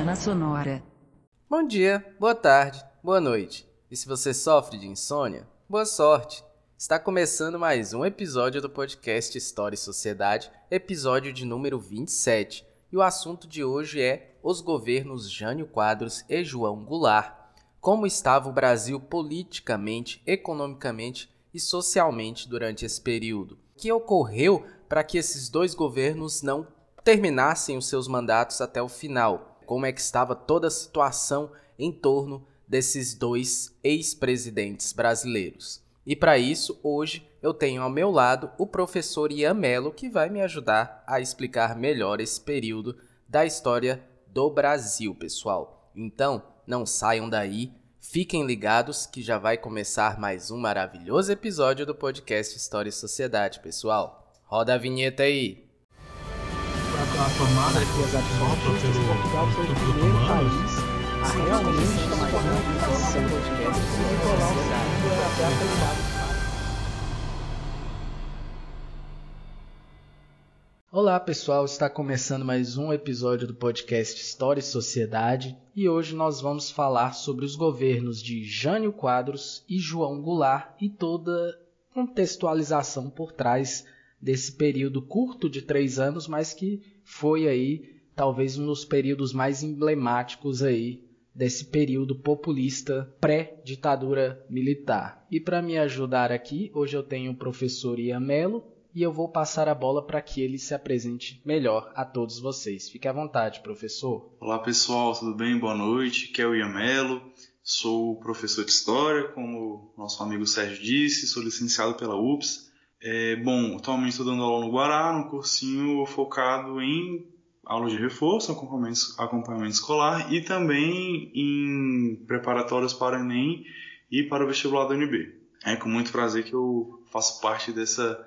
Semana Sonora. Bom dia, boa tarde, boa noite. E se você sofre de insônia, boa sorte. Está começando mais um episódio do podcast História e Sociedade, episódio de número 27. E o assunto de hoje é os governos Jânio Quadros e João Goulart. Como estava o Brasil politicamente, economicamente e socialmente durante esse período? O que ocorreu para que esses dois governos não terminassem os seus mandatos até o final. Como é que estava toda a situação em torno desses dois ex-presidentes brasileiros. E para isso, hoje eu tenho ao meu lado o professor Ian Mello, que vai me ajudar a explicar melhor esse período da história do Brasil, pessoal. Então, não saiam daí, fiquem ligados que já vai começar mais um maravilhoso episódio do podcast História e Sociedade, pessoal. Roda a vinheta aí! A tomada sopra pelo Portugal foi o primeiro país a realmente se tornar uma podcast e colar o até a Olá pessoal, está começando mais um episódio do podcast História e Sociedade e hoje nós vamos falar sobre os governos de Jânio Quadros e João Goulart e toda contextualização por trás desse período curto de três anos, mas que foi aí talvez um dos períodos mais emblemáticos aí desse período populista pré-ditadura militar. E para me ajudar aqui, hoje eu tenho o professor Ian Mello e eu vou passar a bola para que ele se apresente melhor a todos vocês. Fique à vontade, professor. Olá pessoal, tudo bem? Boa noite. Aqui é o Ian Mello. Sou professor de História, como nosso amigo Sérgio disse, sou licenciado pela UPS é, bom, atualmente estou dando aula no Guará, num cursinho focado em aula de reforço, acompanhamento, acompanhamento escolar e também em preparatórios para o Enem e para o vestibular da UNB. É com muito prazer que eu faço parte dessa,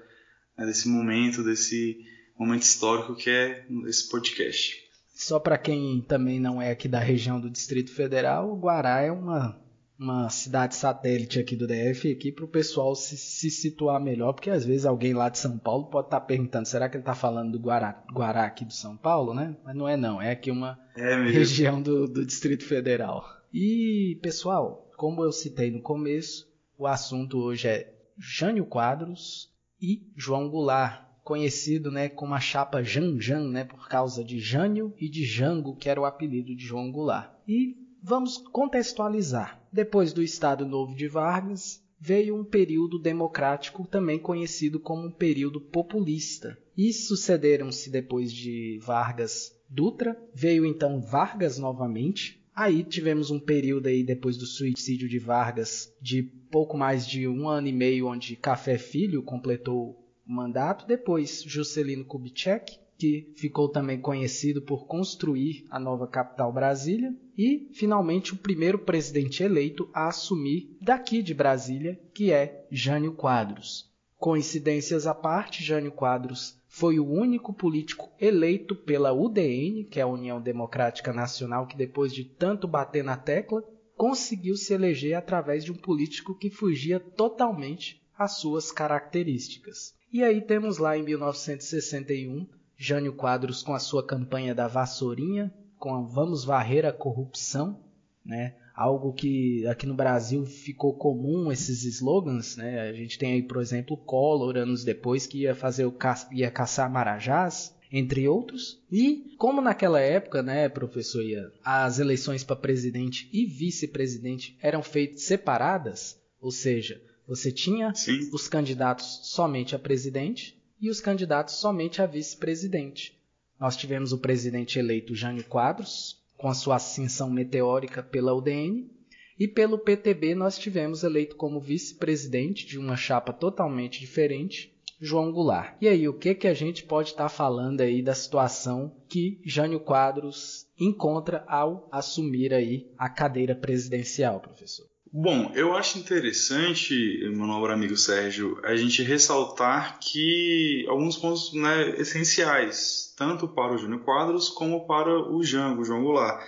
né, desse momento, desse momento histórico que é esse podcast. Só para quem também não é aqui da região do Distrito Federal, o Guará é uma uma cidade satélite aqui do DF aqui para o pessoal se, se, situar melhor, porque às vezes alguém lá de São Paulo pode estar tá perguntando, será que ele está falando do Guará, Guará aqui do São Paulo, né? Mas não é não, é aqui uma é região do, do Distrito Federal. E pessoal, como eu citei no começo, o assunto hoje é Jânio Quadros e João Goulart, conhecido né, como a chapa Janjan, né, por causa de Jânio e de Jango, que era o apelido de João Goulart. E Vamos contextualizar. Depois do Estado Novo de Vargas, veio um período democrático também conhecido como um período populista. E sucederam-se depois de Vargas Dutra, veio então Vargas novamente. Aí tivemos um período aí depois do suicídio de Vargas de pouco mais de um ano e meio, onde Café Filho completou o mandato. Depois Juscelino Kubitschek, que ficou também conhecido por construir a nova capital Brasília, e finalmente o primeiro presidente eleito a assumir daqui de Brasília, que é Jânio Quadros. Coincidências à parte, Jânio Quadros foi o único político eleito pela UDN, que é a União Democrática Nacional, que depois de tanto bater na tecla, conseguiu se eleger através de um político que fugia totalmente às suas características. E aí temos lá em 1961 Jânio Quadros com a sua campanha da vassourinha, com a Vamos Varrer a Corrupção, né? algo que aqui no Brasil ficou comum esses slogans, né? A gente tem aí, por exemplo, Collor anos depois que ia fazer o ca... ia caçar marajás, entre outros. E como naquela época, né, professor Ian, as eleições para presidente e vice-presidente eram feitas separadas, ou seja, você tinha Sim. os candidatos somente a presidente e os candidatos somente a vice-presidente. Nós tivemos o presidente eleito Jânio Quadros, com a sua ascensão meteórica pela UDN, e pelo PTB nós tivemos eleito como vice-presidente de uma chapa totalmente diferente, João Goulart. E aí, o que que a gente pode estar tá falando aí da situação que Jânio Quadros encontra ao assumir aí a cadeira presidencial, professor? Bom, eu acho interessante, meu nobre amigo Sérgio, a gente ressaltar que alguns pontos né, essenciais, tanto para o Júnior Quadros como para o Jango, João Goulart.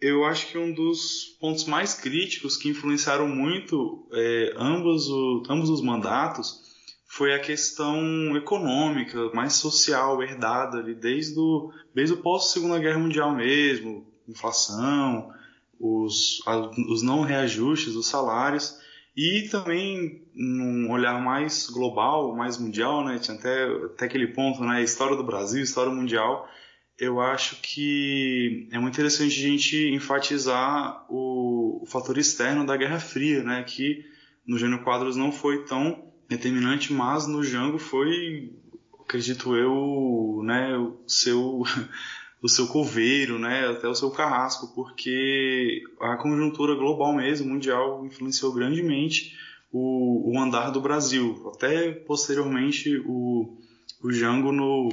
Eu acho que um dos pontos mais críticos que influenciaram muito é, ambos, o, ambos os mandatos foi a questão econômica, mais social, herdada ali desde o, desde o pós-Segunda Guerra Mundial mesmo, inflação, os, os não reajustes dos salários e também num olhar mais global, mais mundial, né? Até, até aquele ponto, né? História do Brasil, história mundial. Eu acho que é muito interessante a gente enfatizar o, o fator externo da Guerra Fria, né? Que no Jânio Quadros não foi tão determinante, mas no Django foi, acredito eu, né? O seu o seu coveiro, né, até o seu carrasco, porque a conjuntura global mesmo, mundial, influenciou grandemente o, o andar do Brasil, até posteriormente o, o Jango no,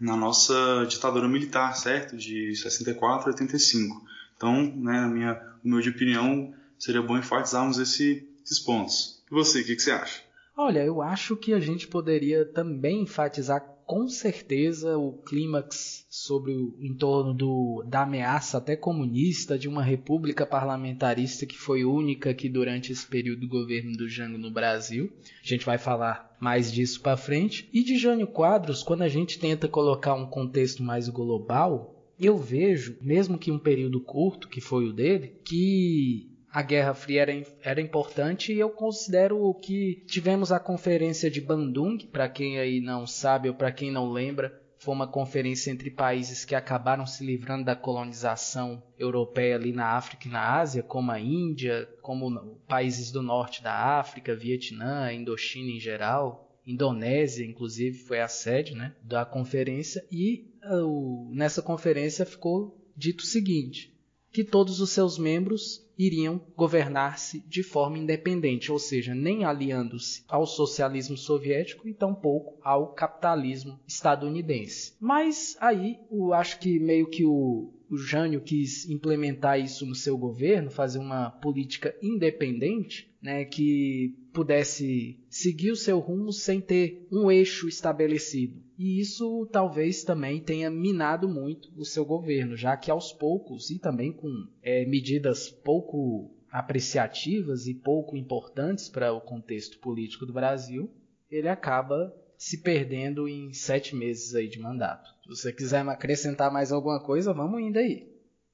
na nossa ditadura militar, certo? De 64 a 85. Então, né, na minha humilde opinião, seria bom enfatizarmos esse, esses pontos. E você, o que, que você acha? Olha, eu acho que a gente poderia também enfatizar com certeza o clímax sobre o em torno do, da ameaça até comunista de uma república parlamentarista que foi única aqui durante esse período do governo do Jango no Brasil. A gente vai falar mais disso para frente. E de Jânio Quadros, quando a gente tenta colocar um contexto mais global, eu vejo, mesmo que um período curto, que foi o dele, que a Guerra Fria era, era importante e eu considero que tivemos a conferência de Bandung, para quem aí não sabe ou para quem não lembra, foi uma conferência entre países que acabaram se livrando da colonização europeia ali na África e na Ásia, como a Índia, como países do norte da África, Vietnã, Indochina em geral, Indonésia, inclusive, foi a sede né, da conferência, e uh, nessa conferência ficou dito o seguinte: que todos os seus membros iriam governar-se de forma independente, ou seja, nem aliando-se ao socialismo soviético e tampouco ao capitalismo estadunidense. Mas aí, eu acho que meio que o, o Jânio quis implementar isso no seu governo, fazer uma política independente, né, que pudesse seguir o seu rumo sem ter um eixo estabelecido. E isso talvez também tenha minado muito o seu governo, já que aos poucos e também com é, medidas pouco apreciativas e pouco importantes para o contexto político do Brasil, ele acaba se perdendo em sete meses aí de mandato. Se você quiser acrescentar mais alguma coisa, vamos indo aí.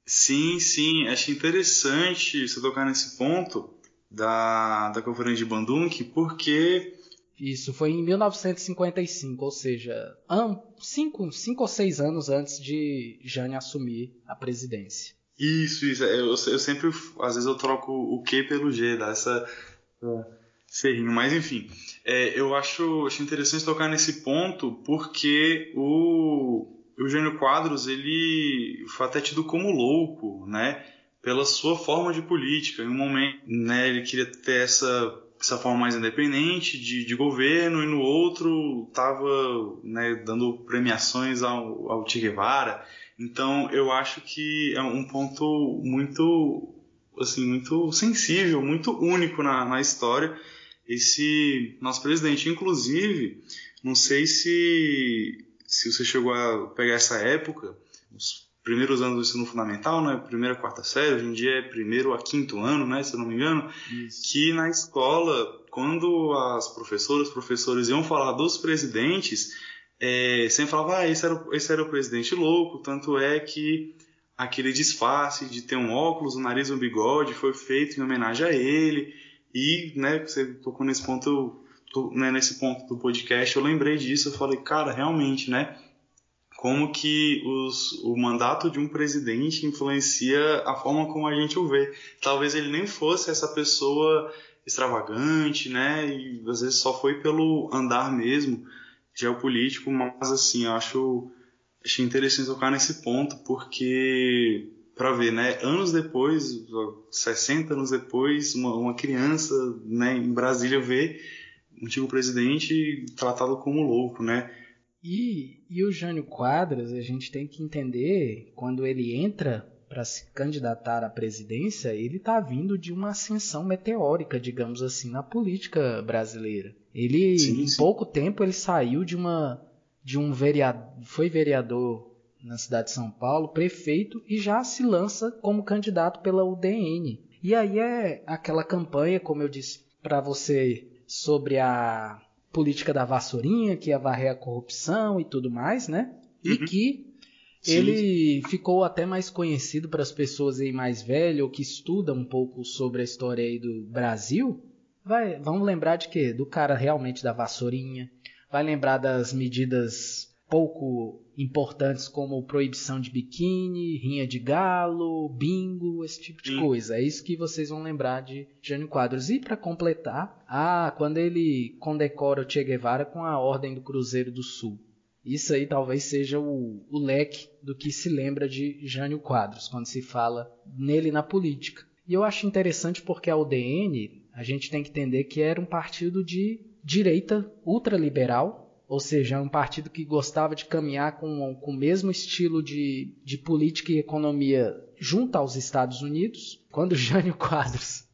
Sim, sim, acho interessante você tocar nesse ponto da, da Conferência de Bandung, porque isso foi em 1955, ou seja, cinco, cinco ou seis anos antes de Jane assumir a presidência. Isso, isso. Eu, eu sempre, às vezes eu troco o Q pelo G, dá essa ferrinho. Mas enfim, é, eu acho, acho interessante tocar nesse ponto porque o, o Eugênio Quadros ele foi até tido como louco, né? Pela sua forma de política. Em um momento, né, ele queria ter essa essa forma mais independente de, de governo e no outro estava né, dando premiações ao, ao Che Guevara. Então eu acho que é um ponto muito assim muito sensível, muito único na, na história esse nosso presidente. Inclusive, não sei se se você chegou a pegar essa época, os primeiros anos do ensino fundamental, né? Primeira, quarta série, hoje em dia é primeiro a quinto ano, né? Se eu não me engano, Isso. que na escola, quando as professoras, professores iam falar dos presidentes, é, sempre falava, ah, esse era, esse era o presidente louco, tanto é que aquele disfarce de ter um óculos, um nariz e um bigode foi feito em homenagem a ele, e, né, você tocou nesse ponto, né, nesse ponto do podcast, eu lembrei disso, eu falei, cara, realmente, né, como que os, o mandato de um presidente influencia a forma como a gente o vê. Talvez ele nem fosse essa pessoa extravagante, né? E às vezes só foi pelo andar mesmo geopolítico, mas assim, eu acho achei interessante tocar nesse ponto porque para ver, né, anos depois, 60 anos depois, uma, uma criança, né, em Brasília vê um antigo presidente tratado como louco, né? E, e o Jânio Quadras, a gente tem que entender, quando ele entra para se candidatar à presidência, ele está vindo de uma ascensão meteórica, digamos assim, na política brasileira. Ele, sim, em sim. pouco tempo, ele saiu de uma de um vereador, foi vereador na cidade de São Paulo, prefeito e já se lança como candidato pela UDN. E aí é aquela campanha, como eu disse para você, sobre a política da vassourinha, que ia varrer a corrupção e tudo mais, né? Uhum. E que Sim. Ele ficou até mais conhecido para as pessoas aí mais velhas ou que estudam um pouco sobre a história aí do Brasil. Vai, vamos lembrar de quê? Do cara realmente da vassourinha. Vai lembrar das medidas pouco importantes como proibição de biquíni, rinha de galo, bingo, esse tipo de Sim. coisa. É isso que vocês vão lembrar de Jânio Quadros. E para completar, ah, quando ele condecora o Che Guevara com a Ordem do Cruzeiro do Sul. Isso aí talvez seja o, o leque do que se lembra de Jânio Quadros, quando se fala nele na política. E eu acho interessante porque a UDN, a gente tem que entender que era um partido de direita ultraliberal, ou seja, é um partido que gostava de caminhar com, com o mesmo estilo de, de política e economia junto aos Estados Unidos, quando Jânio Quadros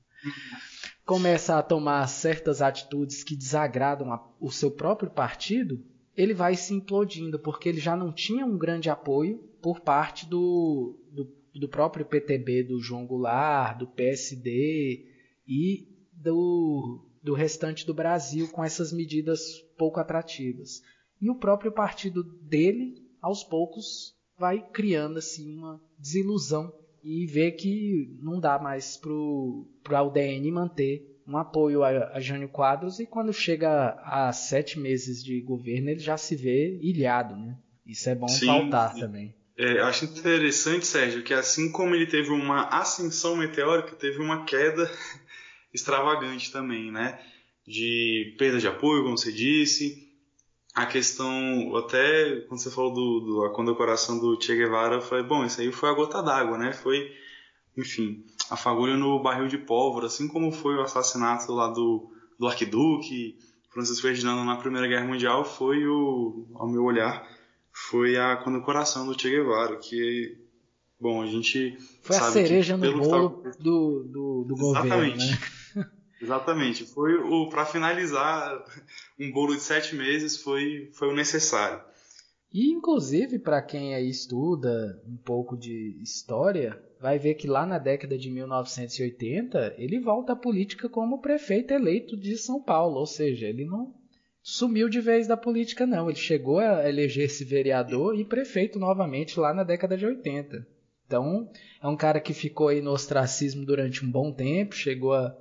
começa a tomar certas atitudes que desagradam a, o seu próprio partido, ele vai se implodindo, porque ele já não tinha um grande apoio por parte do, do, do próprio PTB, do João Goulart, do PSD e do, do restante do Brasil com essas medidas pouco atrativas. E o próprio partido dele, aos poucos, vai criando assim uma desilusão e vê que não dá mais para o UDN manter um apoio a, a Jânio Quadros e quando chega a sete meses de governo ele já se vê ilhado, né? Isso é bom Sim, faltar também. É, acho interessante, Sérgio, que assim como ele teve uma ascensão meteórica, teve uma queda extravagante também, né? De perda de apoio, como você disse. A questão, até quando você falou do, do a condecoração do Che Guevara, foi bom, isso aí foi a gota d'água, né? Foi, enfim, a fagulha no barril de pólvora, assim como foi o assassinato lá do, do arquiduque Francisco Ferdinando na Primeira Guerra Mundial, foi o, ao meu olhar, foi a condecoração do Che Guevara, que Bom, a gente. Foi a cereja no bolo tá... do, do, do governo. Né? Exatamente. Foi o para finalizar um bolo de sete meses foi, foi o necessário. E inclusive para quem aí estuda um pouco de história, vai ver que lá na década de 1980 ele volta à política como prefeito eleito de São Paulo, ou seja, ele não sumiu de vez da política não, ele chegou a eleger-se vereador e prefeito novamente lá na década de 80. Então, é um cara que ficou aí no ostracismo durante um bom tempo, chegou a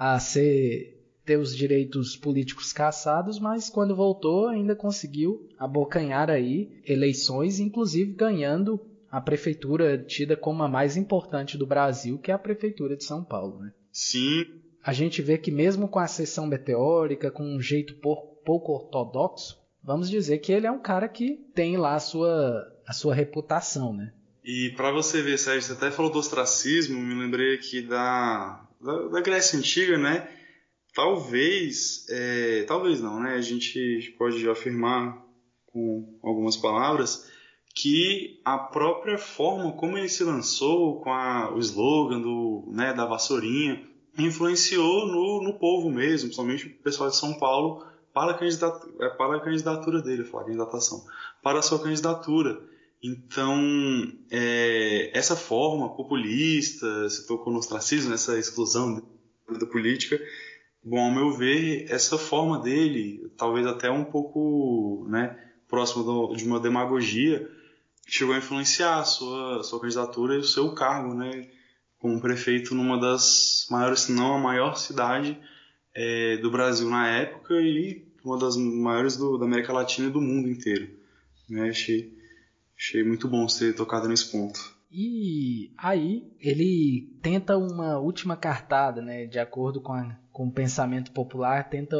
a ser ter os direitos políticos caçados, mas quando voltou ainda conseguiu abocanhar aí eleições, inclusive ganhando a prefeitura tida como a mais importante do Brasil, que é a prefeitura de São Paulo, né? Sim. A gente vê que mesmo com a sessão meteórica, com um jeito pouco ortodoxo, vamos dizer que ele é um cara que tem lá a sua, a sua reputação, né? E para você ver, Sérgio, você até falou do ostracismo, me lembrei aqui da da, da Grécia Antiga, né? Talvez, é, talvez não, né? A gente pode afirmar com algumas palavras que a própria forma como ele se lançou com a, o slogan do, né, da vassourinha influenciou no, no povo mesmo, principalmente o pessoal de São Paulo, para a para a candidatura dele, falar candidatação, para a sua candidatura. Então, é, essa forma populista, se tocou no ostracismo, essa exclusão da política, bom, ao meu ver, essa forma dele, talvez até um pouco né, próximo do, de uma demagogia, chegou a influenciar a sua, sua candidatura e o seu cargo, né, como prefeito numa das maiores, se não a maior cidade é, do Brasil na época e uma das maiores do, da América Latina e do mundo inteiro. Né? Achei Achei muito bom ter tocado nesse ponto. E aí ele tenta uma última cartada, né? De acordo com, a, com o pensamento popular, tenta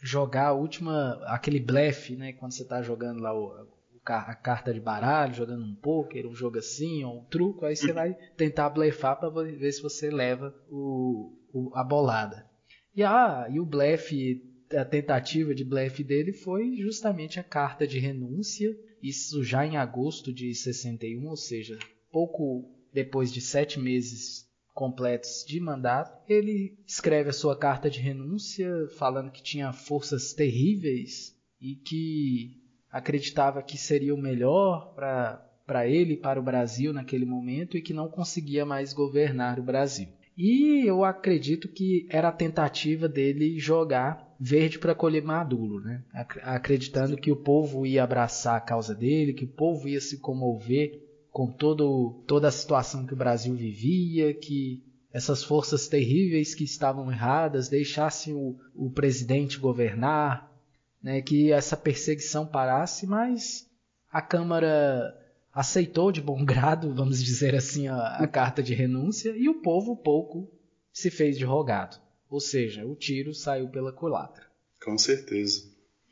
jogar a última, aquele blefe, né? Quando você está jogando lá o, a carta de baralho, jogando um poker, um jogo assim, ou um truco, aí você vai tentar blefar para ver se você leva o, o, a bolada. E, ah, e o blefe, a tentativa de blefe dele foi justamente a carta de renúncia isso já em agosto de 61, ou seja, pouco depois de sete meses completos de mandato, ele escreve a sua carta de renúncia falando que tinha forças terríveis e que acreditava que seria o melhor para ele e para o Brasil naquele momento e que não conseguia mais governar o Brasil. E eu acredito que era a tentativa dele jogar verde para colher maduro, né? acreditando que o povo ia abraçar a causa dele, que o povo ia se comover com todo, toda a situação que o Brasil vivia, que essas forças terríveis que estavam erradas deixassem o, o presidente governar, né? que essa perseguição parasse, mas a Câmara aceitou de bom grado, vamos dizer assim, a, a carta de renúncia e o povo pouco se fez de rogado. Ou seja, o tiro saiu pela culatra. Com certeza.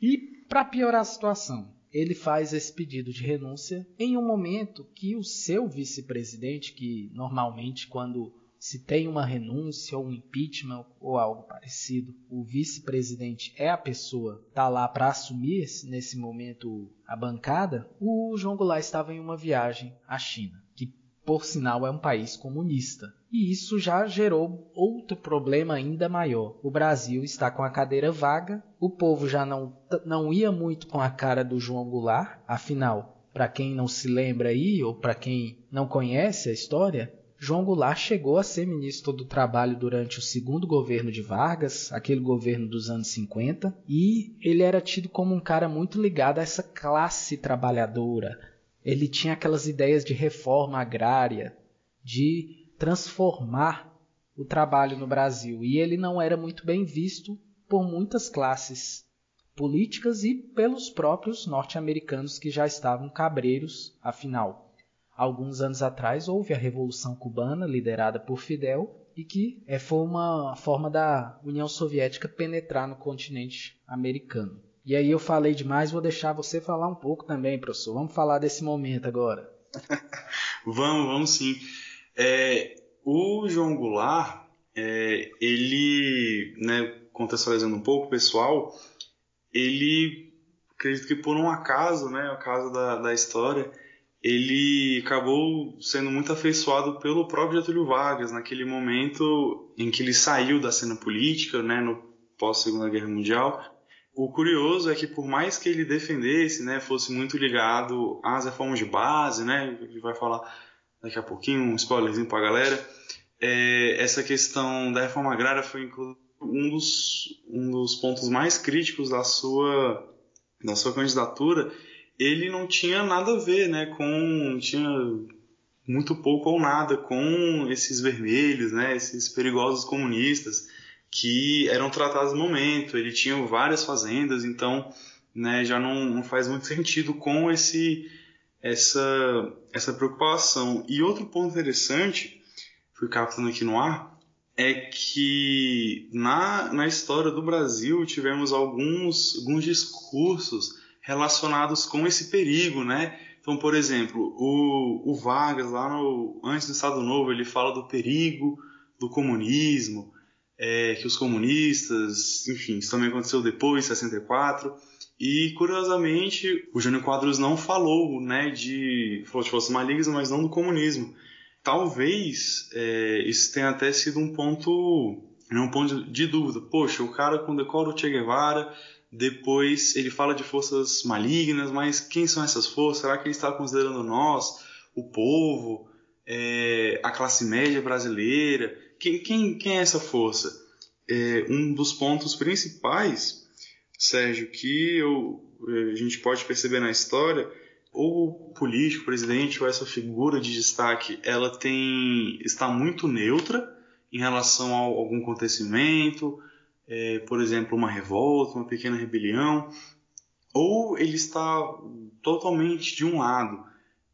E para piorar a situação, ele faz esse pedido de renúncia em um momento que o seu vice-presidente, que normalmente quando se tem uma renúncia ou um impeachment ou algo parecido, o vice-presidente é a pessoa que está lá para assumir nesse momento a bancada, o João Goulart estava em uma viagem à China, que por sinal é um país comunista. E isso já gerou outro problema ainda maior. O Brasil está com a cadeira vaga, o povo já não, não ia muito com a cara do João Goulart, afinal, para quem não se lembra aí, ou para quem não conhece a história, João Goulart chegou a ser ministro do Trabalho durante o segundo governo de Vargas, aquele governo dos anos 50, e ele era tido como um cara muito ligado a essa classe trabalhadora. Ele tinha aquelas ideias de reforma agrária, de transformar o trabalho no Brasil, e ele não era muito bem visto por muitas classes políticas e pelos próprios norte-americanos que já estavam cabreiros, afinal alguns anos atrás houve a Revolução Cubana, liderada por Fidel, e que é, foi uma forma da União Soviética penetrar no continente americano. E aí eu falei demais, vou deixar você falar um pouco também, professor. Vamos falar desse momento agora. vamos, vamos sim. É, o João Goulart, é, ele, né, contextualizando um pouco, pessoal, ele, acredito que por um acaso, né, acaso da, da história, ele acabou sendo muito afeiçoado pelo próprio Getúlio Vargas naquele momento em que ele saiu da cena política, né, no pós Segunda Guerra Mundial. O curioso é que por mais que ele defendesse, né, fosse muito ligado às reformas de base, né, ele vai falar daqui a pouquinho um spoilerzinho para a galera, é, essa questão da reforma agrária foi um dos, um dos pontos mais críticos da sua da sua candidatura ele não tinha nada a ver, né, com tinha muito pouco ou nada com esses vermelhos, né, esses perigosos comunistas que eram tratados no momento. Ele tinha várias fazendas, então, né, já não, não faz muito sentido com esse essa essa preocupação. E outro ponto interessante, fui captando aqui no ar, é que na, na história do Brasil tivemos alguns, alguns discursos relacionados com esse perigo, né? Então, por exemplo, o, o Vargas, lá no, antes do Estado Novo, ele fala do perigo do comunismo, é, que os comunistas, enfim, isso também aconteceu depois, em 64. E, curiosamente, o Jânio Quadros não falou né, de, falou de forças malignas, mas não do comunismo. Talvez é, isso tenha até sido um ponto, né, um ponto de dúvida. Poxa, o cara com decoro Che Guevara depois ele fala de forças malignas, mas quem são essas forças? Será que ele está considerando nós, o povo, é, a classe média brasileira? Quem, quem, quem é essa força? É, um dos pontos principais, Sérgio, que eu, a gente pode perceber na história, ou o político, o presidente, ou essa figura de destaque, ela tem está muito neutra em relação a algum acontecimento, é, por exemplo, uma revolta, uma pequena rebelião, ou ele está totalmente de um lado.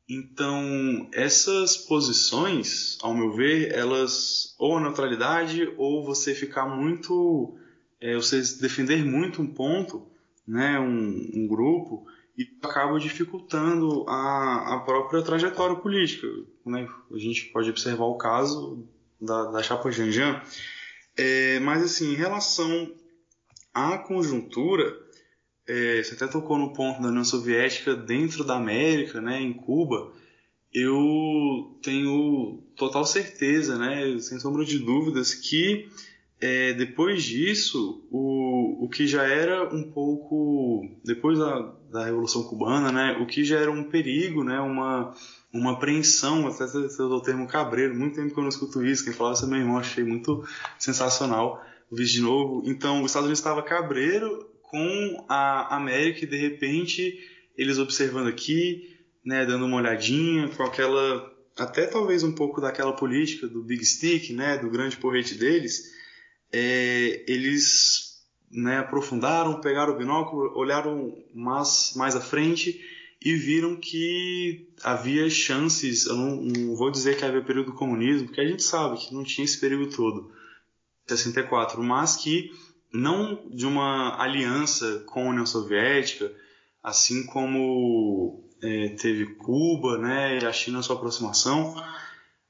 Então, essas posições, ao meu ver, elas ou a neutralidade ou você ficar muito, é, você defender muito um ponto, né, um, um grupo, e acaba dificultando a, a própria trajetória política. Né? A gente pode observar o caso da, da chapa Janjan, é, mas, assim, em relação à conjuntura, é, você até tocou no ponto da União Soviética dentro da América, né, em Cuba, eu tenho total certeza, né, sem sombra de dúvidas, que é, depois disso, o, o que já era um pouco, depois da, da Revolução Cubana, né, o que já era um perigo, né, uma uma apreensão, até você usou o termo cabreiro, muito tempo que eu não escuto isso, quem falava isso é meu irmão, achei muito sensacional, o vice de novo. Então, os Estados Unidos estava cabreiro com a América e de repente eles observando aqui, né, dando uma olhadinha com aquela até talvez um pouco daquela política do big stick, né, do grande porrete deles, é, eles né, aprofundaram, pegaram o binóculo, olharam mais, mais à frente e viram que havia chances, eu não, não vou dizer que havia período do comunismo, porque a gente sabe que não tinha esse período todo, 64, mas que não de uma aliança com a União Soviética, assim como é, teve Cuba, né, e a China sua aproximação,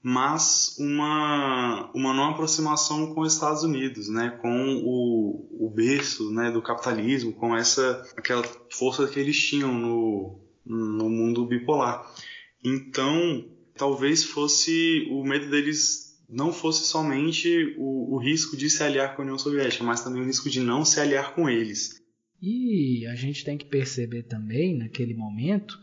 mas uma, uma não aproximação com os Estados Unidos, né, com o, o berço né, do capitalismo, com essa aquela força que eles tinham no, no mundo bipolar. Então, talvez fosse o medo deles não fosse somente o, o risco de se aliar com a União Soviética, mas também o risco de não se aliar com eles. E a gente tem que perceber também, naquele momento,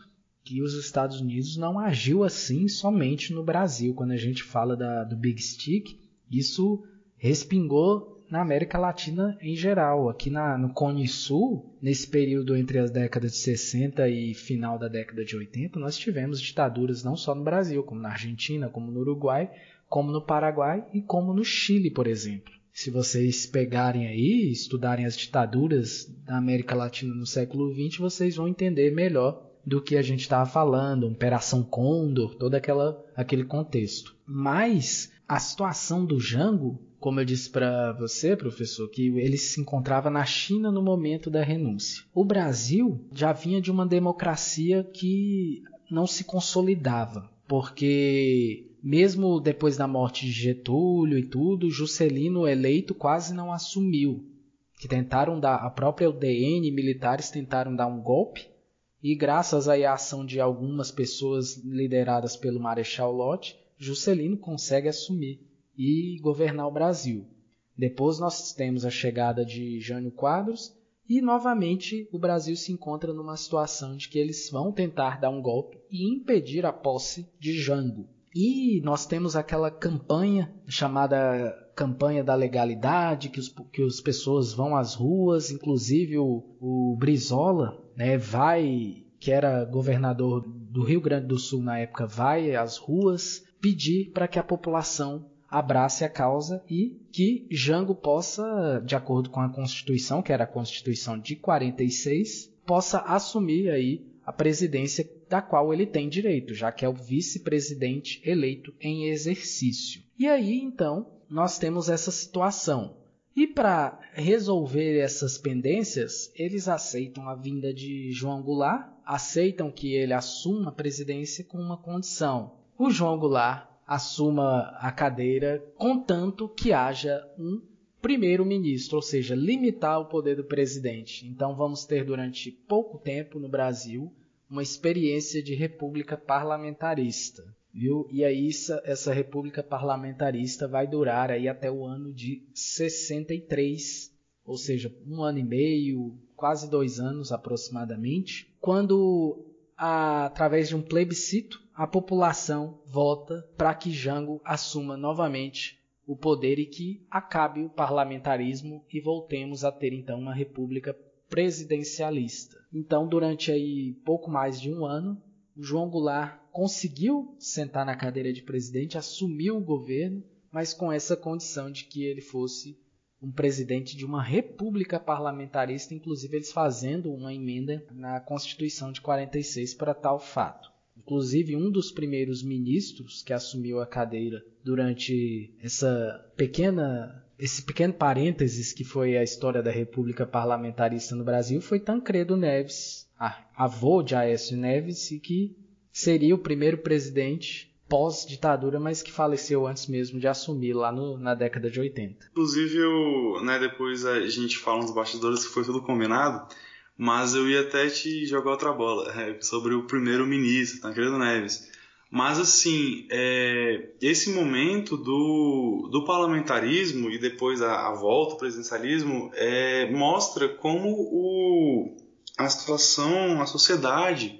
que os Estados Unidos não agiu assim somente no Brasil. Quando a gente fala da, do Big Stick, isso respingou na América Latina em geral. Aqui na, no Cone Sul, nesse período entre as décadas de 60 e final da década de 80, nós tivemos ditaduras não só no Brasil, como na Argentina, como no Uruguai, como no Paraguai e como no Chile, por exemplo. Se vocês pegarem aí, estudarem as ditaduras da América Latina no século XX, vocês vão entender melhor do que a gente estava falando, Operação Condor, todo aquela, aquele contexto. Mas a situação do Jango, como eu disse para você, professor, que ele se encontrava na China no momento da renúncia. O Brasil já vinha de uma democracia que não se consolidava, porque mesmo depois da morte de Getúlio e tudo, Juscelino eleito quase não assumiu. Que tentaram dar, a própria UDN militares tentaram dar um golpe e graças à ação de algumas pessoas lideradas pelo Marechal Lott, Juscelino consegue assumir e governar o Brasil. Depois nós temos a chegada de Jânio Quadros e novamente o Brasil se encontra numa situação de que eles vão tentar dar um golpe e impedir a posse de Jango. E nós temos aquela campanha chamada campanha da legalidade, que, os, que as pessoas vão às ruas, inclusive o, o Brizola né, vai, que era governador do Rio Grande do Sul na época, vai às ruas pedir para que a população abrace a causa e que Jango possa, de acordo com a Constituição, que era a Constituição de 46, possa assumir aí a presidência da qual ele tem direito, já que é o vice-presidente eleito em exercício. E aí, então, nós temos essa situação. E para resolver essas pendências, eles aceitam a vinda de João Goulart, aceitam que ele assuma a presidência com uma condição: o João Goulart assuma a cadeira, contanto que haja um primeiro-ministro, ou seja, limitar o poder do presidente. Então vamos ter durante pouco tempo no Brasil uma experiência de república parlamentarista. Viu? E aí essa, essa república parlamentarista vai durar aí até o ano de 63, ou seja, um ano e meio, quase dois anos aproximadamente, quando a, através de um plebiscito a população vota para que Jango assuma novamente o poder e que acabe o parlamentarismo e voltemos a ter então uma república presidencialista. Então, durante aí pouco mais de um ano, o João Goulart conseguiu sentar na cadeira de presidente, assumiu o governo, mas com essa condição de que ele fosse um presidente de uma república parlamentarista, inclusive eles fazendo uma emenda na Constituição de 46 para tal fato. Inclusive, um dos primeiros ministros que assumiu a cadeira durante essa pequena esse pequeno parênteses que foi a história da República Parlamentarista no Brasil foi Tancredo Neves, avô de Aécio Neves, e que seria o primeiro presidente pós-ditadura, mas que faleceu antes mesmo de assumir lá no, na década de 80. Inclusive, eu, né, depois a gente fala nos bastidores que foi tudo combinado, mas eu ia até te jogar outra bola é, sobre o primeiro-ministro, Tancredo Neves. Mas, assim, é, esse momento do, do parlamentarismo e depois a, a volta ao presidencialismo é, mostra como o, a situação, a sociedade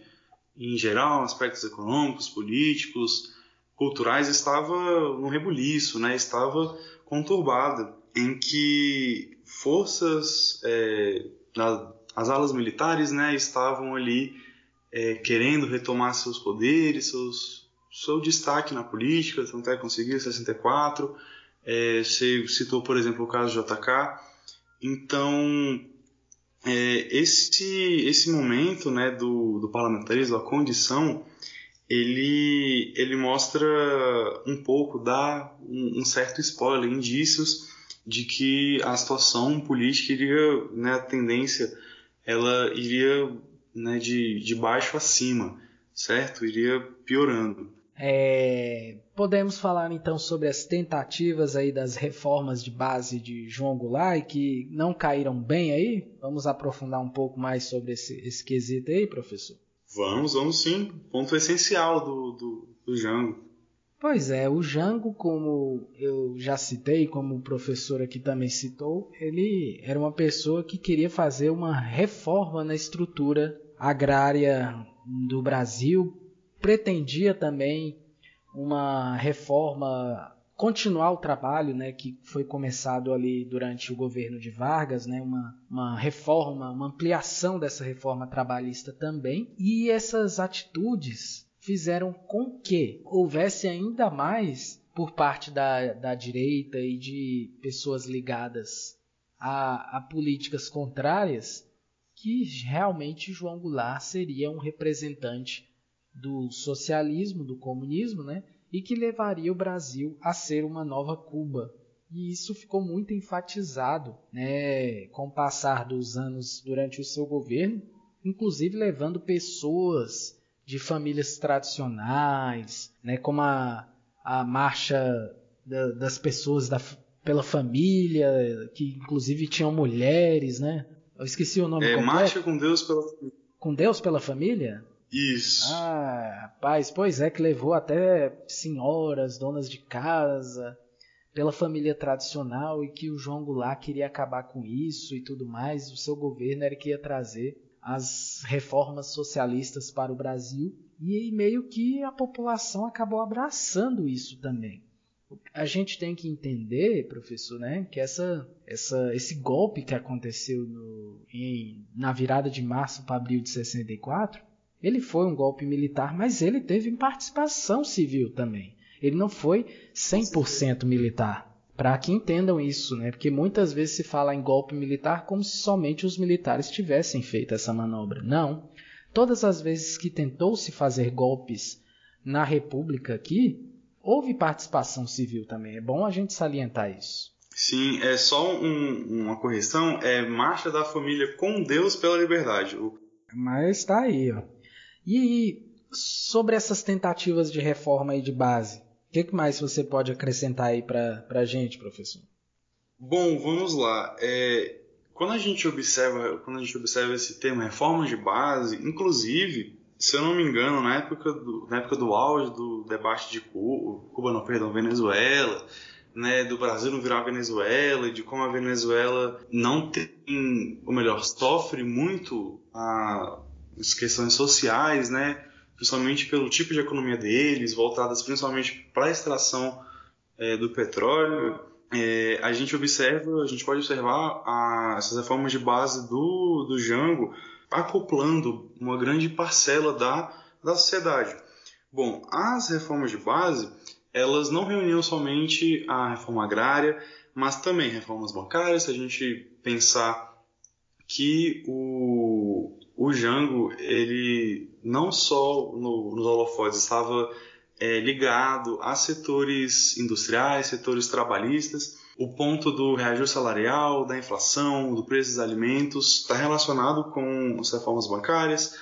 em geral, aspectos econômicos, políticos, culturais estava no rebuliço, né? estava conturbada, em que forças, é, as alas militares né, estavam ali é, querendo retomar seus poderes, seus, seu destaque na política, tanto é conseguir em 64. É, você citou, por exemplo, o caso do JK. Então, é, esse, esse momento né, do, do parlamentarismo, a condição, ele, ele mostra um pouco, dá um, um, certo spoiler, indícios de que a situação política iria, né, a tendência, ela iria né, de, de baixo a cima, certo? Iria piorando. É, podemos falar então sobre as tentativas aí das reformas de base de João Goulart que não caíram bem aí? Vamos aprofundar um pouco mais sobre esse, esse quesito aí, professor? Vamos, vamos sim. Ponto essencial do, do, do Jango. Pois é, o Jango, como eu já citei, como o professor aqui também citou, ele era uma pessoa que queria fazer uma reforma na estrutura agrária do Brasil, pretendia também uma reforma continuar o trabalho né, que foi começado ali durante o governo de Vargas, né, uma, uma reforma, uma ampliação dessa reforma trabalhista também, e essas atitudes fizeram com que houvesse ainda mais por parte da, da direita e de pessoas ligadas a, a políticas contrárias que realmente João Goulart seria um representante do socialismo, do comunismo, né? e que levaria o Brasil a ser uma nova Cuba. E isso ficou muito enfatizado né, com o passar dos anos durante o seu governo, inclusive levando pessoas de famílias tradicionais, né, como a, a marcha da, das pessoas da, pela família, que inclusive tinham mulheres, né? Eu esqueci o nome é, completo. Marcha com Deus pela Com Deus pela família? Isso. Ah, rapaz, pois é, que levou até senhoras, donas de casa, pela família tradicional e que o João Goulart queria acabar com isso e tudo mais. O seu governo era que ia trazer as reformas socialistas para o Brasil e meio que a população acabou abraçando isso também. A gente tem que entender, professor, né, que essa, essa, esse golpe que aconteceu no, em, na virada de março para abril de 64 ele foi um golpe militar, mas ele teve participação civil também. Ele não foi 100% militar. Para que entendam isso, né? Porque muitas vezes se fala em golpe militar como se somente os militares tivessem feito essa manobra. Não. Todas as vezes que tentou se fazer golpes na República aqui, houve participação civil também. É bom a gente salientar isso. Sim, é só um, uma correção. É Marcha da Família com Deus pela Liberdade. Mas está aí, ó. E sobre essas tentativas de reforma aí de base, o que, que, mais você pode acrescentar aí para a gente, professor? Bom, vamos lá. É, quando a gente observa, quando a gente observa esse termo reforma de base, inclusive, se eu não me engano, na época do, na época do auge do debate de Cuba, Cuba não, perdão, Venezuela, né, do Brasil não virar Venezuela, de como a Venezuela não tem, ou melhor, sofre muito a as questões sociais, né, principalmente pelo tipo de economia deles, voltadas principalmente para a extração é, do petróleo, é, a gente observa, a gente pode observar a, essas reformas de base do, do Jango acoplando uma grande parcela da, da sociedade. Bom, as reformas de base, elas não reuniam somente a reforma agrária, mas também reformas bancárias, se a gente pensar que o, o Jango, ele não só no, nos holofotes estava é, ligado a setores industriais, setores trabalhistas, o ponto do reajuste salarial, da inflação, do preço dos alimentos está relacionado com as reformas bancárias,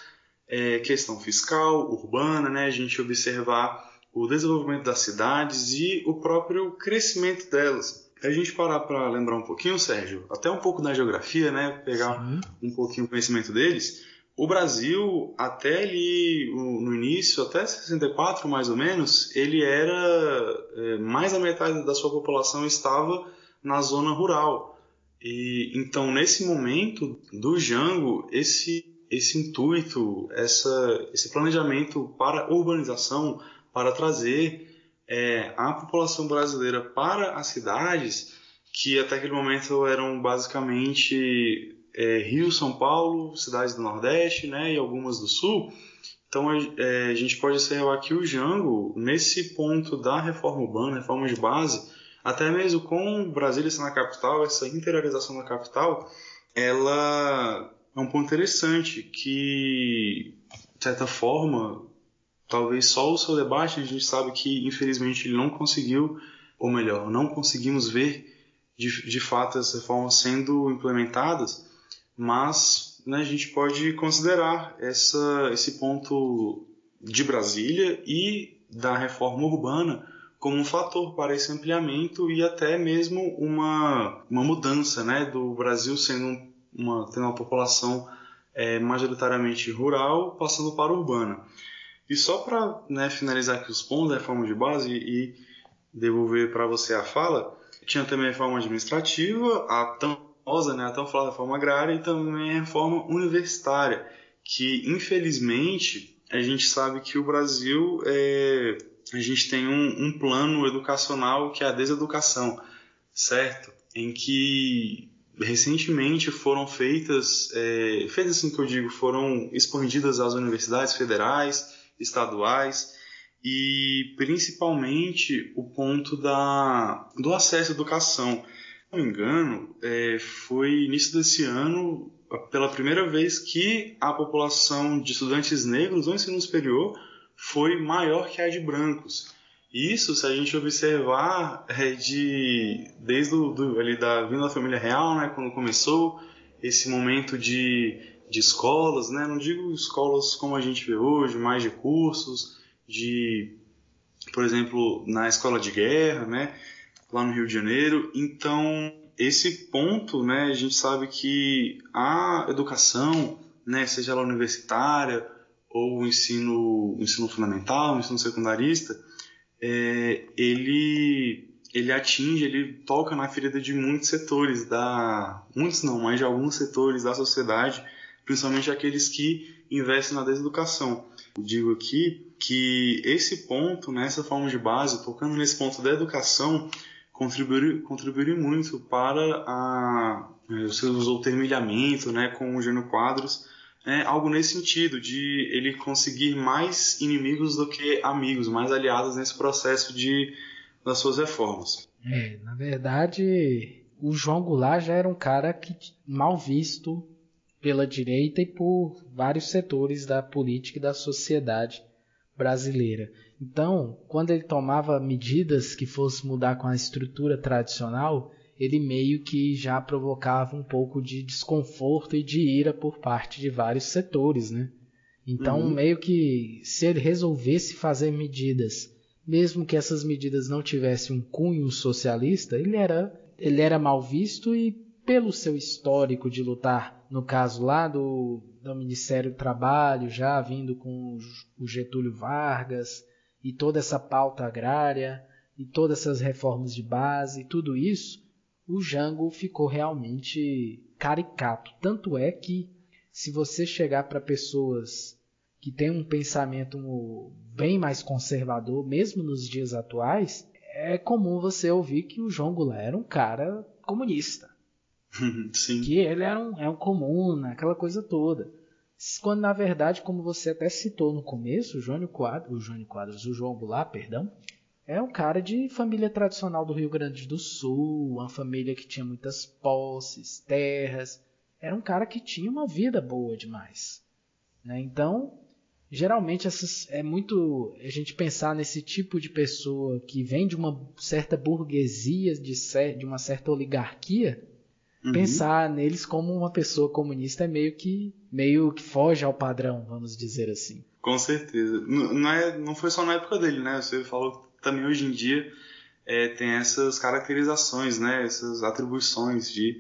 é, questão fiscal, urbana, né? a gente observar o desenvolvimento das cidades e o próprio crescimento delas. A gente parar para lembrar um pouquinho, Sérgio, até um pouco da geografia, né? Pegar Sim. um pouquinho o conhecimento deles. O Brasil, até ali no início, até 64 mais ou menos, ele era é, mais da metade da sua população estava na zona rural. E então nesse momento do Jango, esse esse intuito, essa, esse planejamento para urbanização, para trazer é, a população brasileira para as cidades, que até aquele momento eram basicamente é, Rio, São Paulo, cidades do Nordeste né, e algumas do Sul. Então é, a gente pode observar que o Jango, nesse ponto da reforma urbana, reforma de base, até mesmo com Brasília sendo a capital, essa interiorização da capital, ela é um ponto interessante que, de certa forma, talvez só o seu debate, a gente sabe que infelizmente ele não conseguiu, ou melhor, não conseguimos ver de, de fato as reformas sendo implementadas, mas né, a gente pode considerar essa, esse ponto de Brasília e da reforma urbana como um fator para esse ampliamento e até mesmo uma, uma mudança né, do Brasil sendo uma, tendo uma população é, majoritariamente rural passando para urbana. E só para né, finalizar aqui os pontos da reforma de base e devolver para você a fala, tinha também a reforma administrativa, a tão famosa, né, a tão falada reforma agrária e também a reforma universitária, que infelizmente a gente sabe que o Brasil é, a gente tem um, um plano educacional que é a deseducação, certo? Em que recentemente foram feitas, é, assim que eu digo, foram expandidas às universidades federais, estaduais e principalmente o ponto da, do acesso à educação. Se não me engano, é, foi início desse ano, pela primeira vez, que a população de estudantes negros no ensino superior foi maior que a de brancos. Isso, se a gente observar, é de desde o, do, ali da vinda da família real, né, quando começou esse momento de de escolas, né? Não digo escolas como a gente vê hoje, mais de cursos, de, por exemplo, na escola de guerra, né? Lá no Rio de Janeiro. Então, esse ponto, né? A gente sabe que a educação, né? Seja ela universitária ou o ensino, o ensino fundamental, o ensino secundarista, é, ele ele atinge, ele toca na ferida de muitos setores da, muitos não, mas de alguns setores da sociedade principalmente aqueles que investem na deseducação. Eu digo aqui que esse ponto, nessa né, forma de base, tocando nesse ponto da educação, contribuir, contribuir muito para a. É, você usou o termo ilhamento, né, com o Gênio Quadros, é algo nesse sentido, de ele conseguir mais inimigos do que amigos, mais aliados nesse processo de, das suas reformas. É, na verdade, o João Goulart já era um cara que mal visto pela direita e por vários setores da política e da sociedade brasileira. Então, quando ele tomava medidas que fossem mudar com a estrutura tradicional, ele meio que já provocava um pouco de desconforto e de ira por parte de vários setores, né? Então, uhum. meio que se ele resolvesse fazer medidas, mesmo que essas medidas não tivessem um cunho socialista, ele era, ele era mal visto e pelo seu histórico de lutar no caso lá do, do Ministério do Trabalho, já vindo com o Getúlio Vargas e toda essa pauta agrária e todas essas reformas de base, tudo isso, o Jango ficou realmente caricato. Tanto é que se você chegar para pessoas que têm um pensamento bem mais conservador, mesmo nos dias atuais, é comum você ouvir que o João Goulart era um cara comunista. Sim. Que ele era um, é um comum, aquela coisa toda. Quando na verdade, como você até citou no começo, o Jônio Quadros, o Jônio Quadros, o João Goulart, perdão, é um cara de família tradicional do Rio Grande do Sul, uma família que tinha muitas posses, terras. Era um cara que tinha uma vida boa demais. Né? Então, geralmente essas, é muito a gente pensar nesse tipo de pessoa que vem de uma certa burguesia, de, de uma certa oligarquia, Uhum. Pensar neles como uma pessoa comunista é meio que meio que foge ao padrão, vamos dizer assim. Com certeza. Não, é, não foi só na época dele, né? Você falou que também hoje em dia é, tem essas caracterizações, né? Essas atribuições de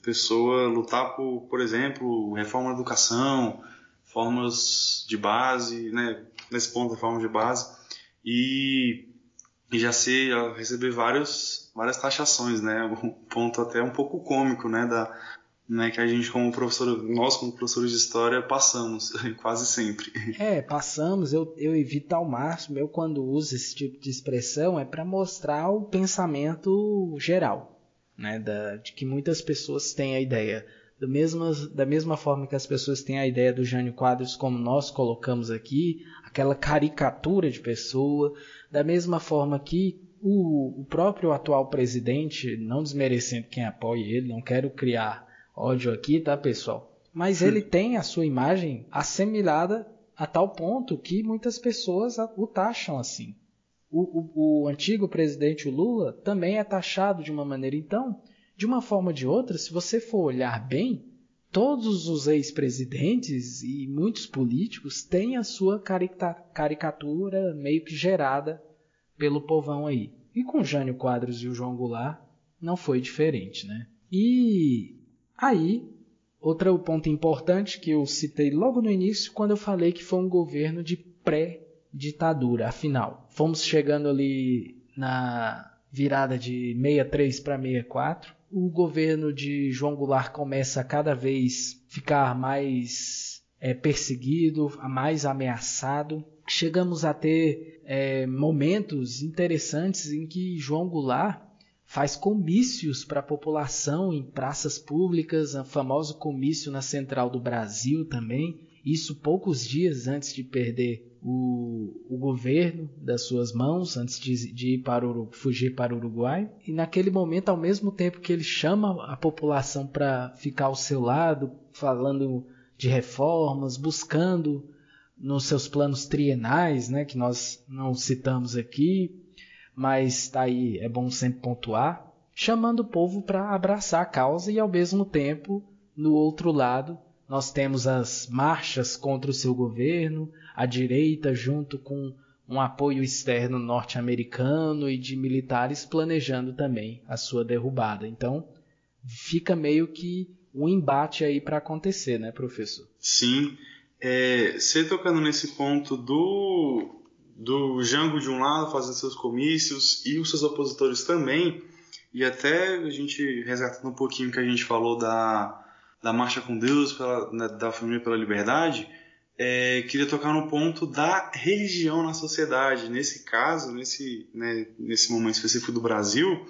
pessoa lutar por, por exemplo, reforma da educação, formas de base, né? Nesse ponto, reforma de base. E, e já ser, receber vários várias taxações, né? Um ponto até um pouco cômico, né? Da, né, que a gente como professor, nós como professores de história passamos quase sempre. É, passamos, eu, eu evito ao máximo, eu quando uso esse tipo de expressão é para mostrar o pensamento geral, né, da, de que muitas pessoas têm a ideia. Do mesmo, da mesma forma que as pessoas têm a ideia do Jânio Quadros como nós colocamos aqui, aquela caricatura de pessoa, da mesma forma que o, o próprio atual presidente, não desmerecendo quem apoia ele, não quero criar ódio aqui, tá, pessoal? Mas ele tem a sua imagem assemelhada a tal ponto que muitas pessoas o taxam assim. O, o, o antigo presidente Lula também é taxado de uma maneira. Então, de uma forma ou de outra, se você for olhar bem, todos os ex-presidentes e muitos políticos têm a sua caricatura meio que gerada pelo povão aí. E com Jânio Quadros e o João Goulart não foi diferente, né? E Aí, outro ponto importante que eu citei logo no início, quando eu falei que foi um governo de pré-ditadura. Afinal, fomos chegando ali na virada de 63 para 64. O governo de João Goulart começa a cada vez ficar mais é, perseguido, mais ameaçado. Chegamos a ter é, momentos interessantes em que João Goulart faz comícios para a população em praças públicas, o famoso comício na Central do Brasil também, isso poucos dias antes de perder o, o governo das suas mãos, antes de, de ir para o, fugir para o Uruguai. E naquele momento, ao mesmo tempo que ele chama a população para ficar ao seu lado, falando de reformas, buscando nos seus planos trienais, né, que nós não citamos aqui, mas tá aí, é bom sempre pontuar, chamando o povo para abraçar a causa e ao mesmo tempo, no outro lado, nós temos as marchas contra o seu governo, a direita junto com um apoio externo norte-americano e de militares planejando também a sua derrubada. Então, fica meio que um embate aí para acontecer, né, professor? Sim. É, você tocando nesse ponto do do Jango de um lado fazendo seus comícios e os seus opositores também, e até a gente resgatando um pouquinho que a gente falou da, da Marcha com Deus, pela, né, da Família pela Liberdade, é, queria tocar no ponto da religião na sociedade. Nesse caso, nesse, né, nesse momento específico do Brasil,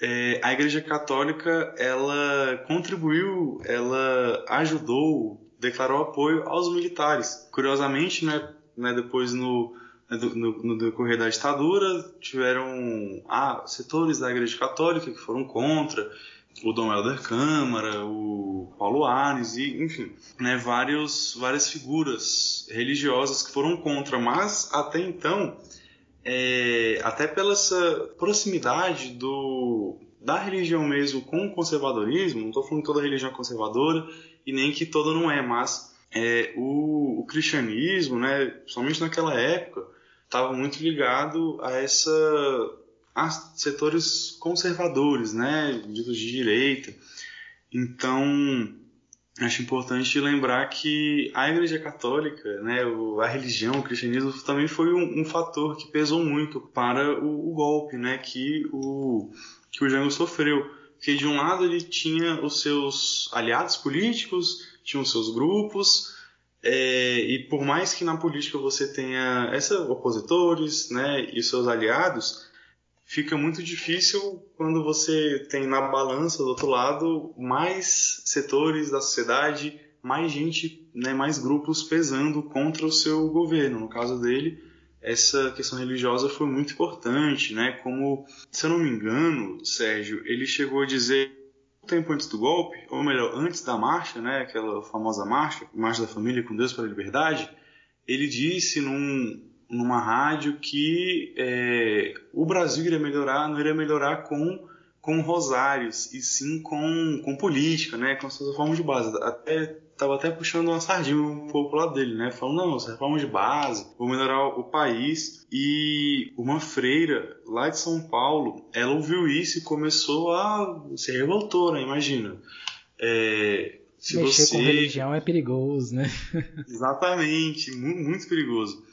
é, a Igreja Católica ela contribuiu, ela ajudou, declarou apoio aos militares. Curiosamente, né, né, depois no, né, no, no, decorrer da ditadura tiveram ah, setores da Igreja Católica que foram contra, o Dom Helder Câmara, o Paulo Ares e enfim, né, vários, várias figuras religiosas que foram contra, mas até então, é, até pela essa proximidade do, da religião mesmo com o conservadorismo, não estou falando que toda religião é conservadora e nem que toda não é, mas é, o, o, cristianismo, né, somente naquela época, estava muito ligado a essa a setores conservadores, né, ditos de direita. Então, acho importante lembrar que a Igreja Católica, né, a religião, o cristianismo também foi um, um fator que pesou muito para o, o, golpe, né, que o que o Jango sofreu. Porque de um lado ele tinha os seus aliados políticos, tinham seus grupos, é, e por mais que na política você tenha esses opositores né, e seus aliados, fica muito difícil quando você tem na balança do outro lado mais setores da sociedade, mais gente, né, mais grupos pesando contra o seu governo. No caso dele, essa questão religiosa foi muito importante, né? Como, se eu não me engano, Sérgio, ele chegou a dizer tempo antes do golpe, ou melhor, antes da marcha, né, aquela famosa marcha, Marcha da Família com Deus pela Liberdade, ele disse num, numa rádio que é, o Brasil iria melhorar, não iria melhorar com, com rosários, e sim com, com política, né, com suas reformas de base. Até tava até puxando uma sardinha um pouco pro lado dele, né? Falando, não, as reformas de base, vou melhorar o país. E uma freira lá de São Paulo, ela ouviu isso e começou a se revoltou, né? Imagina. É, se Mexer você... com religião é perigoso, né? Exatamente, muito, muito perigoso.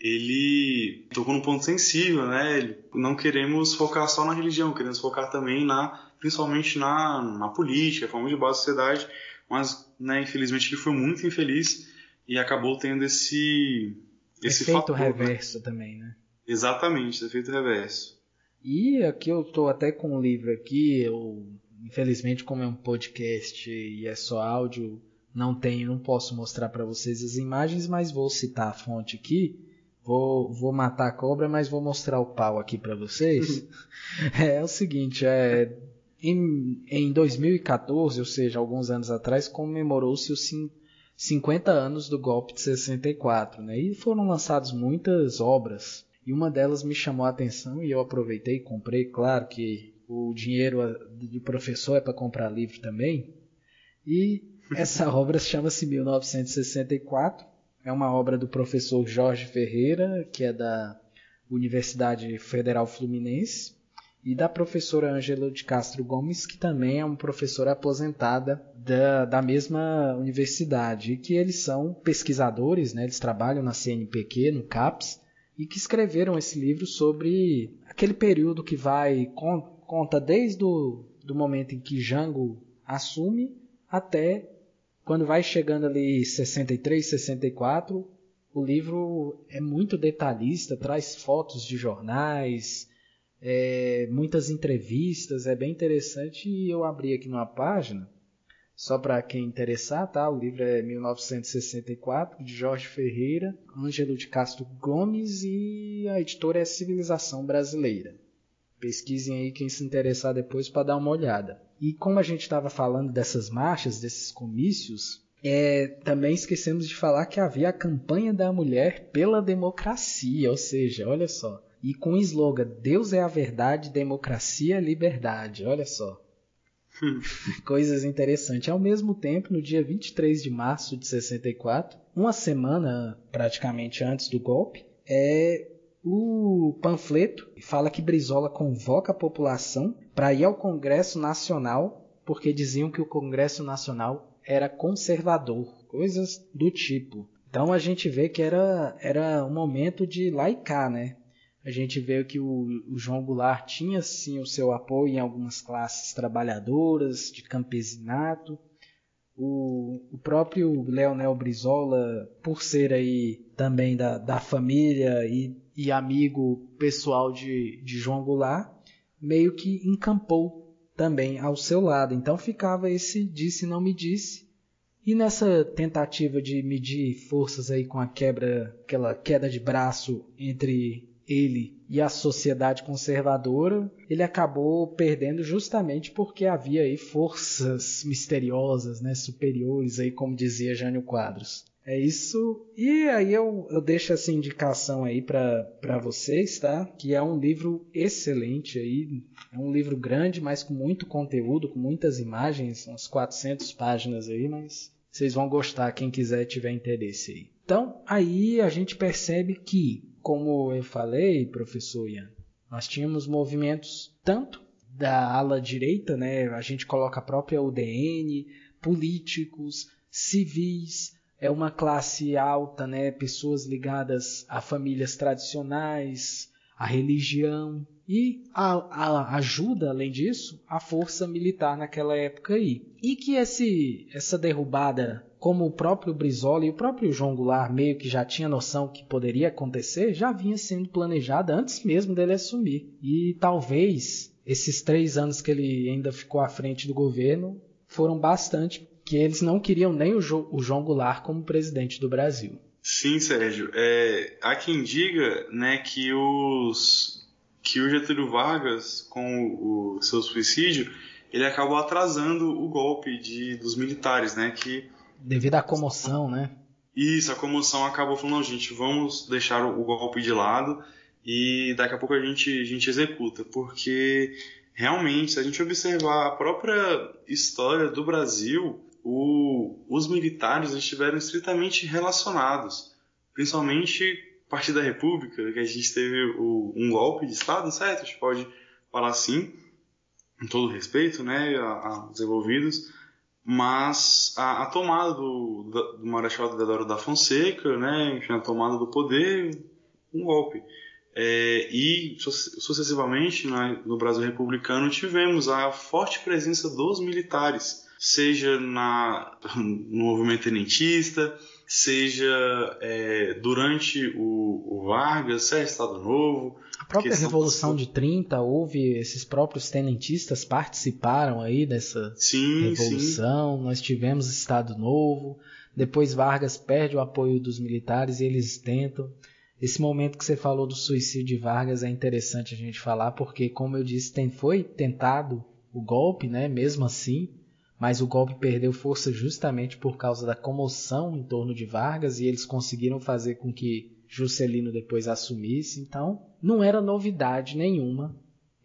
Ele tocou num ponto sensível, né? Não queremos focar só na religião, queremos focar também na, principalmente na, na política, forma de base da sociedade, mas, né, infelizmente ele foi muito infeliz e acabou tendo esse esse efeito fator, reverso né? também, né? Exatamente, efeito reverso. E aqui eu estou até com um livro aqui, eu, infelizmente como é um podcast e é só áudio, não tenho, não posso mostrar para vocês as imagens, mas vou citar a fonte aqui. Vou, vou matar a cobra, mas vou mostrar o pau aqui para vocês. é, é, o seguinte, é, em, em 2014, ou seja, alguns anos atrás, comemorou-se os 50 anos do golpe de 64, né? E foram lançadas muitas obras. E uma delas me chamou a atenção e eu aproveitei e comprei. Claro que o dinheiro do professor é para comprar livro também. E essa obra chama-se 1964. É uma obra do professor Jorge Ferreira, que é da Universidade Federal Fluminense e da professora Ângela de Castro Gomes, que também é uma professora aposentada da, da mesma universidade, e que eles são pesquisadores, né? eles trabalham na CNPq, no CAPES, e que escreveram esse livro sobre aquele período que vai, conta desde o do momento em que Jango assume até quando vai chegando ali 63, 64, o livro é muito detalhista, traz fotos de jornais, é, muitas entrevistas, é bem interessante. E eu abri aqui numa página, só para quem interessar, tá? O livro é 1964, de Jorge Ferreira, Ângelo de Castro Gomes e a editora é Civilização Brasileira. Pesquisem aí quem se interessar depois para dar uma olhada. E como a gente estava falando dessas marchas, desses comícios, é, também esquecemos de falar que havia a campanha da mulher pela democracia, ou seja, olha só, e com o slogan Deus é a verdade, democracia é liberdade. Olha só. Coisas interessantes. Ao mesmo tempo, no dia 23 de março de 64, uma semana praticamente antes do golpe, é o panfleto fala que Brizola convoca a população para ir ao Congresso Nacional, porque diziam que o Congresso Nacional era conservador, coisas do tipo. Então a gente vê que era, era um momento de laicar, né? A gente vê que o, o, João Goulart tinha sim o seu apoio em algumas classes trabalhadoras, de campesinato. O, o próprio Leonel Brizola, por ser aí também da, da família e, e amigo pessoal de, de João Goulart, meio que encampou também ao seu lado. Então ficava esse disse não me disse. E nessa tentativa de medir forças aí com a quebra, aquela queda de braço entre ele e a sociedade conservadora, ele acabou perdendo justamente porque havia aí forças misteriosas, né, superiores aí, como dizia Jânio Quadros. É isso. E aí eu, eu deixo essa indicação aí para vocês, tá? Que é um livro excelente aí. É um livro grande, mas com muito conteúdo, com muitas imagens, umas 400 páginas aí, mas vocês vão gostar quem quiser tiver interesse aí. Então, aí a gente percebe que como eu falei, professor Ian, nós tínhamos movimentos tanto da ala direita, né? A gente coloca a própria UDN, políticos, civis, é uma classe alta, né? Pessoas ligadas a famílias tradicionais, a religião e a, a, ajuda, além disso, a força militar naquela época aí. E que esse, essa derrubada como o próprio Brizola e o próprio João Goulart meio que já tinha noção que poderia acontecer, já vinha sendo planejada antes mesmo dele assumir. E talvez esses três anos que ele ainda ficou à frente do governo foram bastante, que eles não queriam nem o, jo o João Goulart como presidente do Brasil. Sim, Sérgio. É, há quem diga né, que, os, que o Getúlio Vargas, com o seu suicídio, ele acabou atrasando o golpe de, dos militares, né? Que Devido à comoção, né? Isso, a comoção acabou falando, não, gente, vamos deixar o golpe de lado e daqui a pouco a gente, a gente executa, porque realmente, se a gente observar a própria história do Brasil, o, os militares estiveram estritamente relacionados, principalmente a partir da República, que a gente teve o, um golpe de Estado, certo? A gente pode falar assim, com todo respeito, né, aos envolvidos, mas a, a tomada do, do Marechal Deodoro da Fonseca, né, enfim, a tomada do poder um golpe. É, e sucessivamente no Brasil republicano tivemos a forte presença dos militares, seja na, no movimento tenentista, seja é, durante o, o Vargas, seja Estado Novo. A própria Revolução de 30, houve esses próprios tenentistas participaram aí dessa sim, revolução. Sim. Nós tivemos Estado Novo. Depois Vargas perde o apoio dos militares e eles tentam. Esse momento que você falou do suicídio de Vargas é interessante a gente falar, porque, como eu disse, tem, foi tentado o golpe, né? Mesmo assim, mas o golpe perdeu força justamente por causa da comoção em torno de Vargas e eles conseguiram fazer com que Juscelino depois assumisse. Então, não era novidade nenhuma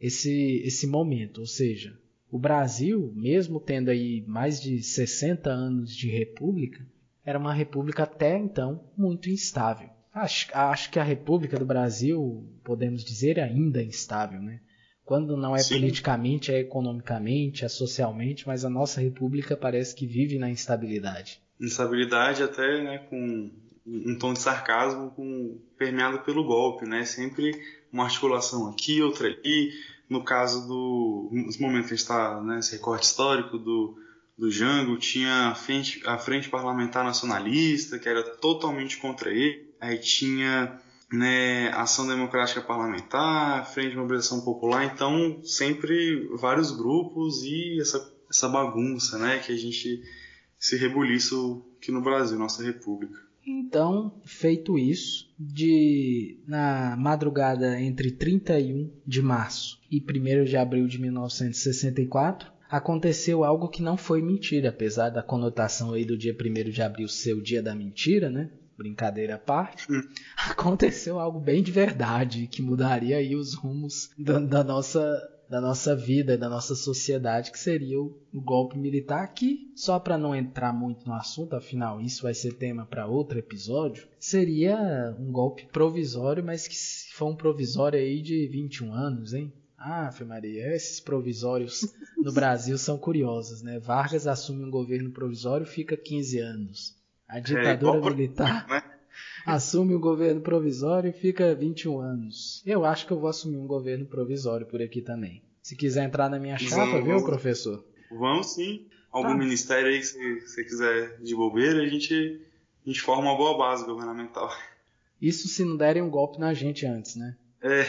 esse, esse momento. Ou seja, o Brasil, mesmo tendo aí mais de 60 anos de república, era uma república até então muito instável. Acho, acho que a República do Brasil, podemos dizer, é ainda instável, né? Quando não é Sim. politicamente, é economicamente, é socialmente, mas a nossa República parece que vive na instabilidade. Instabilidade até né, com um tom de sarcasmo com, permeado pelo golpe, né? Sempre uma articulação aqui, outra ali. No caso do... Nos momentos que a gente está, né, esse recorte histórico do, do Jango, tinha a frente, a frente Parlamentar Nacionalista, que era totalmente contra ele aí tinha né, Ação Democrática Parlamentar, Frente de Mobilização Popular, então sempre vários grupos e essa, essa bagunça né, que a gente se rebuliço aqui no Brasil, nossa república. Então, feito isso, de na madrugada entre 31 de março e 1 de abril de 1964, aconteceu algo que não foi mentira, apesar da conotação aí do dia 1 de abril ser o dia da mentira, né? Brincadeira à parte, hum. aconteceu algo bem de verdade que mudaria aí os rumos da, da nossa da nossa vida, da nossa sociedade, que seria o, o golpe militar, que, só para não entrar muito no assunto, afinal isso vai ser tema para outro episódio, seria um golpe provisório, mas que foi um provisório aí de 21 anos, hein? Ah, Maria, esses provisórios no Brasil são curiosos, né? Vargas assume um governo provisório e fica 15 anos. A ditadura é, militar né? assume o governo provisório e fica 21 anos. Eu acho que eu vou assumir um governo provisório por aqui também. Se quiser entrar na minha chapa, vamos, viu, professor? Vamos sim. Algum tá. ministério aí que você quiser de bobeira, a gente, a gente forma uma boa base governamental. Isso se não derem um golpe na gente antes, né? É.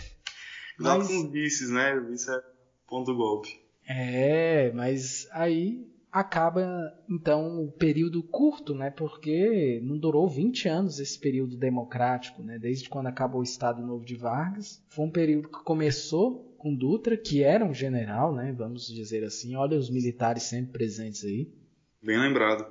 Mas... com vices, né? Vice é ponto golpe. É, mas aí acaba então o período curto, né? Porque não durou 20 anos esse período democrático, né? Desde quando acabou o Estado Novo de Vargas. Foi um período que começou com Dutra, que era um general, né? Vamos dizer assim. Olha os militares sempre presentes aí. Bem lembrado.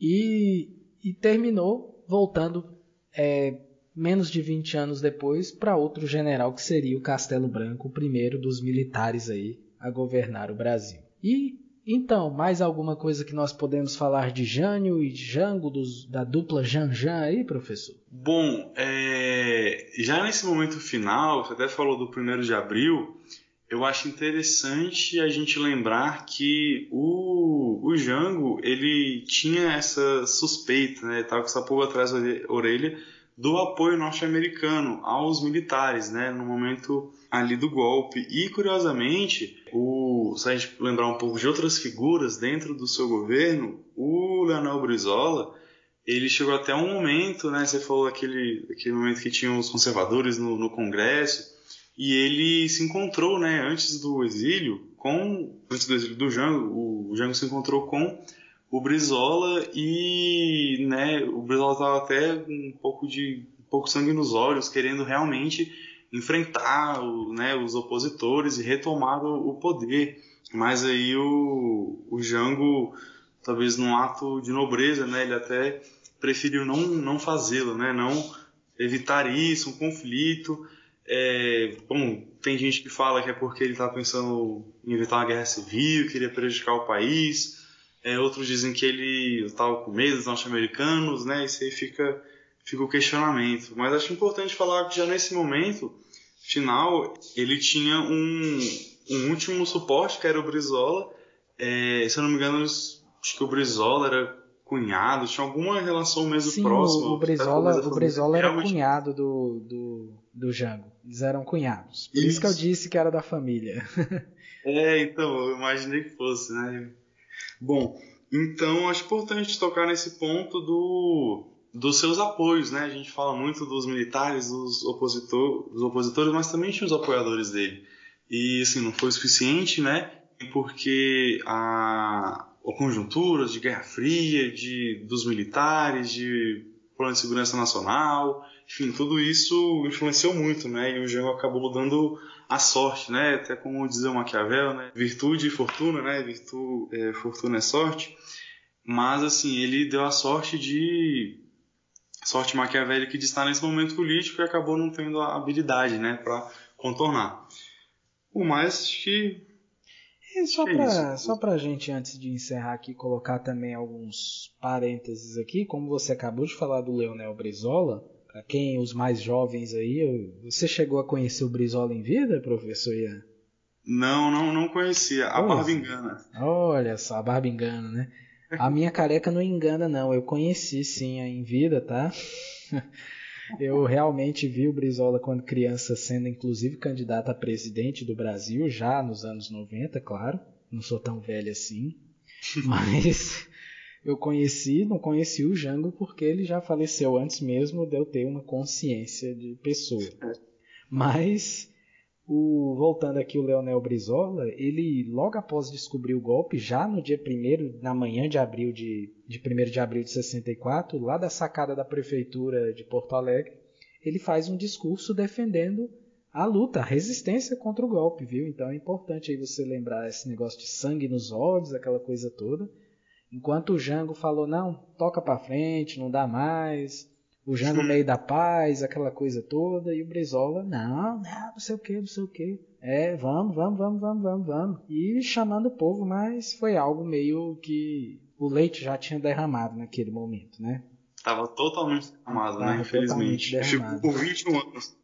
E, e terminou voltando é, menos de 20 anos depois para outro general que seria o Castelo Branco, o primeiro dos militares aí a governar o Brasil. E então, mais alguma coisa que nós podemos falar de Jânio e Jango, dos, da dupla Janjan aí, professor? Bom, é, já nesse momento final, você até falou do 1 de abril, eu acho interessante a gente lembrar que o, o Jango, ele tinha essa suspeita, né, estava com essa pulga atrás da orelha, do apoio norte-americano aos militares, né, no momento ali do golpe. E curiosamente, o, se a gente lembrar um pouco de outras figuras dentro do seu governo, o Leonel Brizola, ele chegou até um momento, né, você falou aquele, aquele momento que tinham os conservadores no, no Congresso, e ele se encontrou, né, antes do exílio, com antes do exílio do Jango, o Jango se encontrou com o Brizola e né, o Brizola estava até um pouco de um pouco sangue nos olhos, querendo realmente enfrentar o, né, os opositores e retomar o, o, poder. Mas aí o, o Jango, talvez num ato de nobreza, né, ele até preferiu não, não fazê-lo, né, não evitar isso, um conflito. É, bom, tem gente que fala que é porque ele está pensando em evitar uma guerra civil, queria prejudicar o país. É, outros dizem que ele estava com medo dos norte-americanos, né? Isso aí fica, fica o questionamento. Mas acho importante falar que já nesse momento final ele tinha um, um último suporte que era o Brizola. É, se eu não me engano, acho que o Brizola era cunhado, tinha alguma relação mesmo Sim, próxima. o, Brizola, o Brizola era realmente- cunhado do, do, do Jango. Eles eram cunhados. Por isso. que eu Isso. disse que era da família. É, então, eu imaginei que fosse, né? Bom, então acho importante tocar nesse ponto do, dos seus apoios, né? A gente fala muito dos militares, dos, opositor, dos opositores, mas também tinha os apoiadores dele. E, assim, não foi o suficiente, né? Porque a, a conjuntura de Guerra Fria, de, dos militares, de plano de segurança nacional, enfim, tudo isso influenciou muito, né? E o Jango acabou dando a sorte, né? Até como dizia o Maquiavel, né? Virtude e fortuna, né? Virtude, é, fortuna é sorte. Mas, assim, ele deu a sorte de... Sorte maquiavélica de estar nesse momento político e acabou não tendo a habilidade, né? Para contornar. O mais que... E só É isso. só pra gente, antes de encerrar aqui, colocar também alguns parênteses aqui, como você acabou de falar do Leonel Brizola, pra quem os mais jovens aí, você chegou a conhecer o Brizola em vida, professor Ian? Não, não, não conhecia. A Pois. barba engana. Olha só, a barba engana, né? A minha careca não engana, não. Eu conheci sim em vida, tá? Eu realmente vi o Brizola quando criança sendo inclusive candidato a presidente do Brasil, já nos anos 90, claro. Não sou tão velho assim. Mas eu conheci, não conheci o Jango porque ele já faleceu antes mesmo de eu ter uma consciência de pessoa. Mas o, voltando aqui o Leonel Brizola, ele logo após descobrir o golpe, já no dia 1 na manhã de abril de, de 1 de abril de 64, lá da sacada da prefeitura de Porto Alegre, ele faz um discurso defendendo a luta, a resistência contra o golpe, viu? Então é importante aí você lembrar esse negócio de sangue nos olhos, aquela coisa toda. Enquanto o Jango falou, não, toca pra frente, não dá mais. O Jango meio da paz, aquela coisa toda. E o Brizola, não, não, não sei o que, não sei o que. É, vamos, vamos, vamos, vamos, vamos, vamos. E chamando o povo, mas foi algo meio que o leite já tinha derramado naquele momento, né? Tava totalmente derramado, Tava né? Infelizmente. totalmente Ficou derramado. por 21 anos.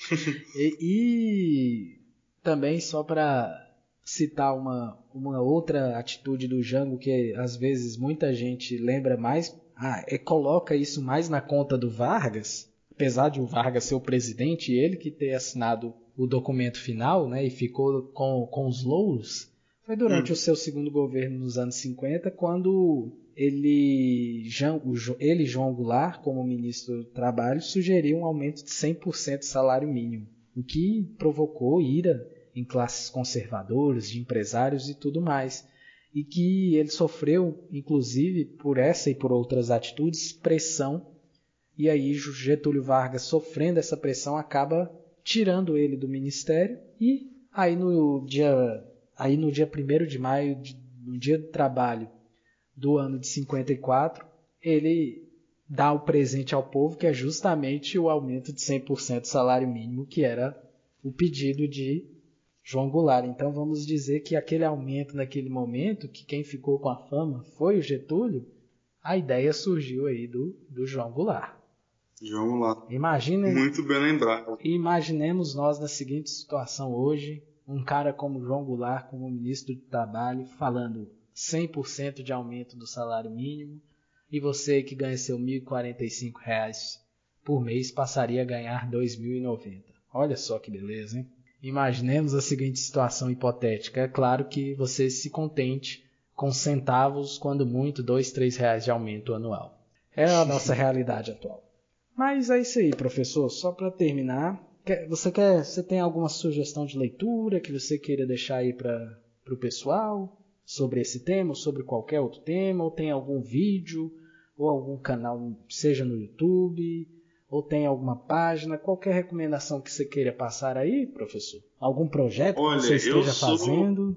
E, e também só para citar uma, uma outra atitude do Jango que às vezes muita gente lembra mais, ah, é, coloca isso mais na conta do Vargas, apesar de o Vargas ser o presidente, ele que ter assinado o documento final, né, e ficou com, com os louros, foi durante Hum. o seu segundo governo nos anos 50, quando ele, Jean, ele João Goulart, como ministro do Trabalho, sugeriu um aumento de 100% do salário mínimo, o que provocou ira em classes conservadoras, de empresários e tudo mais. E que ele sofreu, inclusive, por essa e por outras atitudes, pressão. E aí Getúlio Vargas, sofrendo essa pressão, acaba tirando ele do ministério. E aí no dia, aí no dia 1 de maio, no dia do trabalho do ano de 54, ele dá o presente ao povo, que é justamente o aumento de 100% do salário mínimo, que era o pedido de João Goulart. Então vamos dizer que aquele aumento naquele momento, que quem ficou com a fama foi o Getúlio, a ideia surgiu aí do, do João Goulart. Vamos lá. Imaginem, Muito bem lembrado. imaginemos nós na seguinte situação hoje, um cara como João Goulart, como ministro do Trabalho, falando 100% de aumento do salário mínimo, e você que ganha seu 1.045 reais por mês passaria a ganhar R$ 2.090. Olha só que beleza, hein? Imaginemos a seguinte situação hipotética. É claro que você se contente com centavos, quando muito, dois, três reais de aumento anual. É a nossa realidade atual. Mas é isso aí, professor. Só para terminar, você quer, você tem alguma sugestão de leitura que você queira deixar aí para o pessoal sobre esse tema, ou sobre qualquer outro tema, ou tem algum vídeo ou algum canal, seja no YouTube, ou tem alguma página, qualquer recomendação que você queira passar aí, professor? Algum projeto Olha, que você esteja sou- fazendo?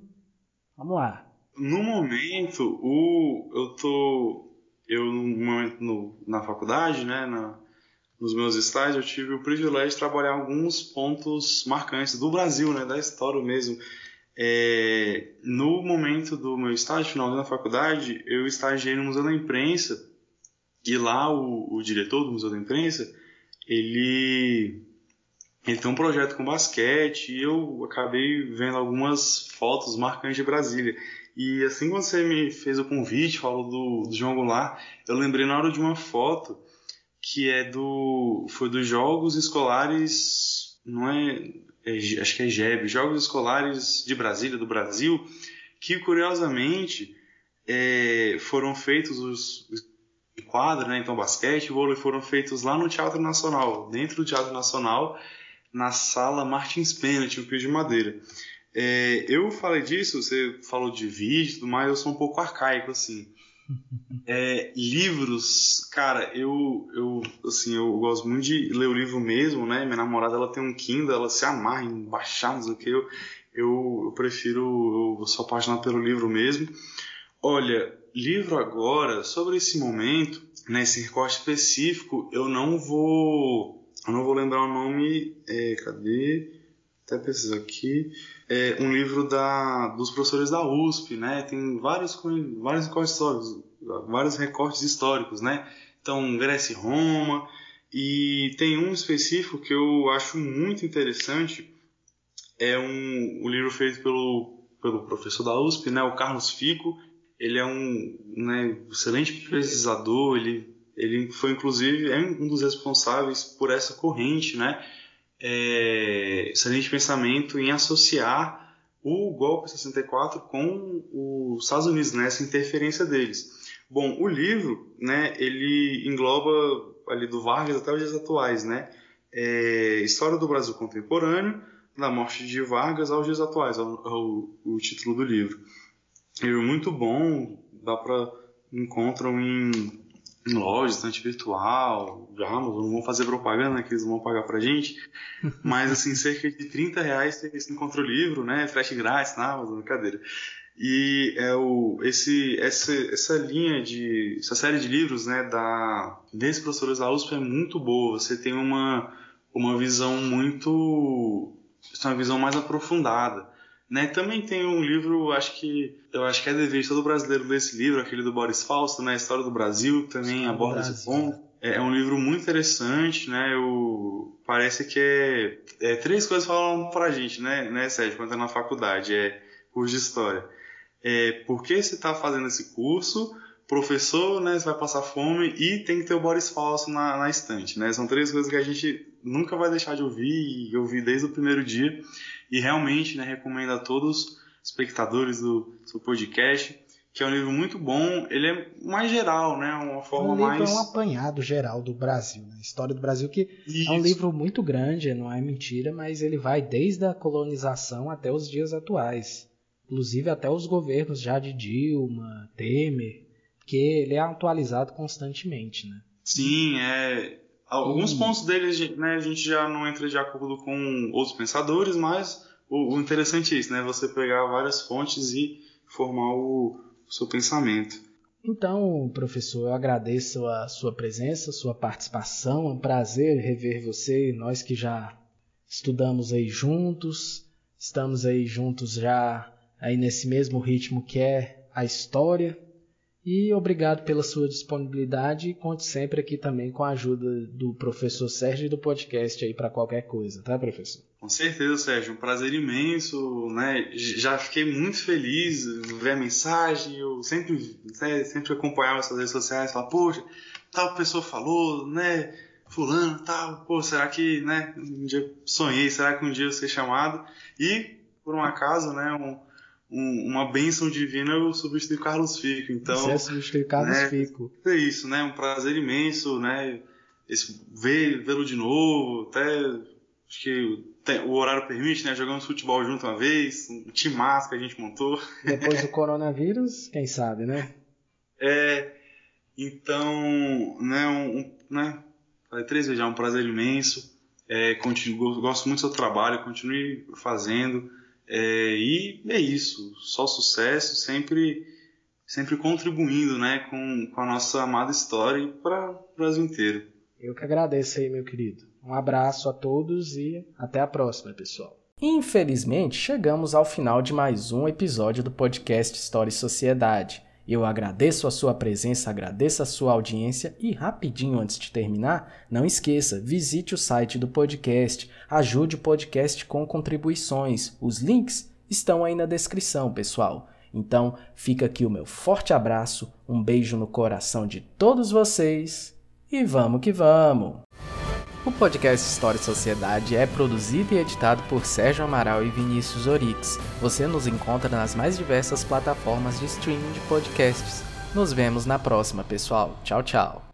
Vamos lá. No momento, o, eu tô. Eu, no momento, no- na faculdade, né, na, nos meus estágios, eu tive o privilégio de trabalhar alguns pontos marcantes do Brasil, né, da história mesmo. É, no momento do meu estágio, final da faculdade, eu estagiei no Museu da Imprensa e lá o, o diretor do Museu da Imprensa, ele ele tem um projeto com basquete e eu acabei vendo algumas fotos marcantes de Brasília. E assim que você me fez o convite, falou do, do João Goulart, eu lembrei na hora de uma foto que é do foi dos Jogos Escolares, não é, é acho que é GEB, Jogos Escolares de Brasília, do Brasil, que curiosamente é, foram feitos os, os quadros, né, então basquete e vôlei foram feitos lá no Teatro Nacional, dentro do Teatro Nacional, na sala Martins Pena, um piso de madeira. É, eu falei disso, você falou de vídeo e tudo mais, eu sou um pouco arcaico, assim. É, livros, cara, eu, eu, assim, eu gosto muito de ler o livro mesmo, né? Minha namorada, ela tem um Kindle, ela se amarra em baixar, não sei o que, eu, eu, eu prefiro, eu sou apaixonado pelo livro mesmo. Olha, livro agora, sobre esse momento, nesse né, recorte específico, eu não vou, eu não vou lembrar o nome, é, cadê? Até preciso aqui é um livro da, dos professores da USP, né? Tem vários, vários recortes históricos, vários recortes históricos, né? Então, Grécia e Roma, e tem um específico que eu acho muito interessante, é um, um livro feito pelo, pelo professor da USP, né? O Carlos Fico, ele é um né, excelente pesquisador, ele, ele foi inclusive é um dos responsáveis por essa corrente, né? é, excelente pensamento em associar o golpe 64 com os Estados Unidos, né, interferência deles. Bom, o livro, né, ele engloba ali do Vargas até os dias atuais, né, é, História do Brasil Contemporâneo, da morte de Vargas aos dias atuais, é o, é o, título do livro. Livro muito bom, dá para encontram em em loja, estante virtual, Amazon, não vão fazer propaganda, né, que eles vão pagar pra gente, mas assim, cerca de 30 reais você encontra o livro, né, frete grátis na Amazon, brincadeira. E é o, esse, essa, essa linha de, essa série de livros, né, da, desses professores da USP é muito boa, você tem uma, uma visão muito, uma visão mais aprofundada. Né? Também tem um livro, acho que eu acho que é dever de todo brasileiro ler esse livro, aquele do Boris Fausto, né? A História do Brasil, também História aborda esse ponto. É, é, um livro muito interessante, né? Eu, parece que é, é, três coisas falam pra gente, né, né, Sérgio, quando tá na faculdade, é curso de história. É, por que você está fazendo esse curso? Professor, né, você vai passar fome e tem que ter o Boris Fausto na, na estante, né? São três coisas que a gente nunca vai deixar de ouvir e ouvir desde o primeiro dia. E realmente, né, recomendo a todos os espectadores do seu podcast, que é um livro muito bom. Ele é mais geral, né, uma forma um livro mais é um apanhado geral do Brasil, né? História do Brasil que Isso. é um livro muito grande, não é mentira, mas ele vai desde a colonização até os dias atuais, inclusive até os governos já de Dilma, Temer, que ele é atualizado constantemente, né? Sim, é Alguns hum. pontos deles né, a gente já não entra de acordo com outros pensadores, mas o, o interessante é isso, né? Você pegar várias fontes e formar o, o seu pensamento. Então, professor, eu agradeço a sua presença, a sua participação. É um prazer rever você, nós que já estudamos aí juntos, estamos aí juntos já aí nesse mesmo ritmo que é a história. E obrigado pela sua disponibilidade conte sempre aqui também com a ajuda do professor Sérgio e do podcast aí para qualquer coisa, tá, professor? Com certeza, Sérgio, um prazer imenso, né? Já fiquei muito feliz ver a mensagem, eu sempre, né, sempre acompanhava essas redes sociais, falar, poxa, tal pessoa falou, né? Fulano, tal, pô, será que, né? Um dia sonhei, será que um dia eu ser chamado? E, por um acaso, né? Um, um, uma bênção divina, eu substituí Carlos Fico. Então, Você substitui Carlos né, Fico. É isso, né? Um prazer imenso, né? Esse, ver, vê-lo de novo, até acho que o horário permite, né? Jogamos futebol junto uma vez, um time massa que a gente montou. Depois do coronavírus, quem sabe, né? É, então, né, um, um, né, falei três vezes já, um prazer imenso. É, continuo, gosto muito do seu trabalho, continue fazendo. É, e é isso, só sucesso, sempre sempre contribuindo né, com, com a nossa amada história e para o Brasil inteiro. Eu que agradeço aí, meu querido. Um abraço a todos e até a próxima, pessoal. Infelizmente, chegamos ao final de mais um episódio do podcast História e Sociedade. Eu agradeço a sua presença, agradeço a sua audiência e rapidinho antes de terminar, não esqueça, visite o site do podcast, ajude o podcast com contribuições. Os links estão aí na descrição, pessoal. Então, fica aqui o meu forte abraço, um beijo no coração de todos vocês e vamos que vamos! O podcast História e Sociedade é produzido e editado por Sérgio Amaral e Vinícius Orix. Você nos encontra nas mais diversas plataformas de streaming de podcasts. Nos vemos na próxima, pessoal. Tchau, tchau.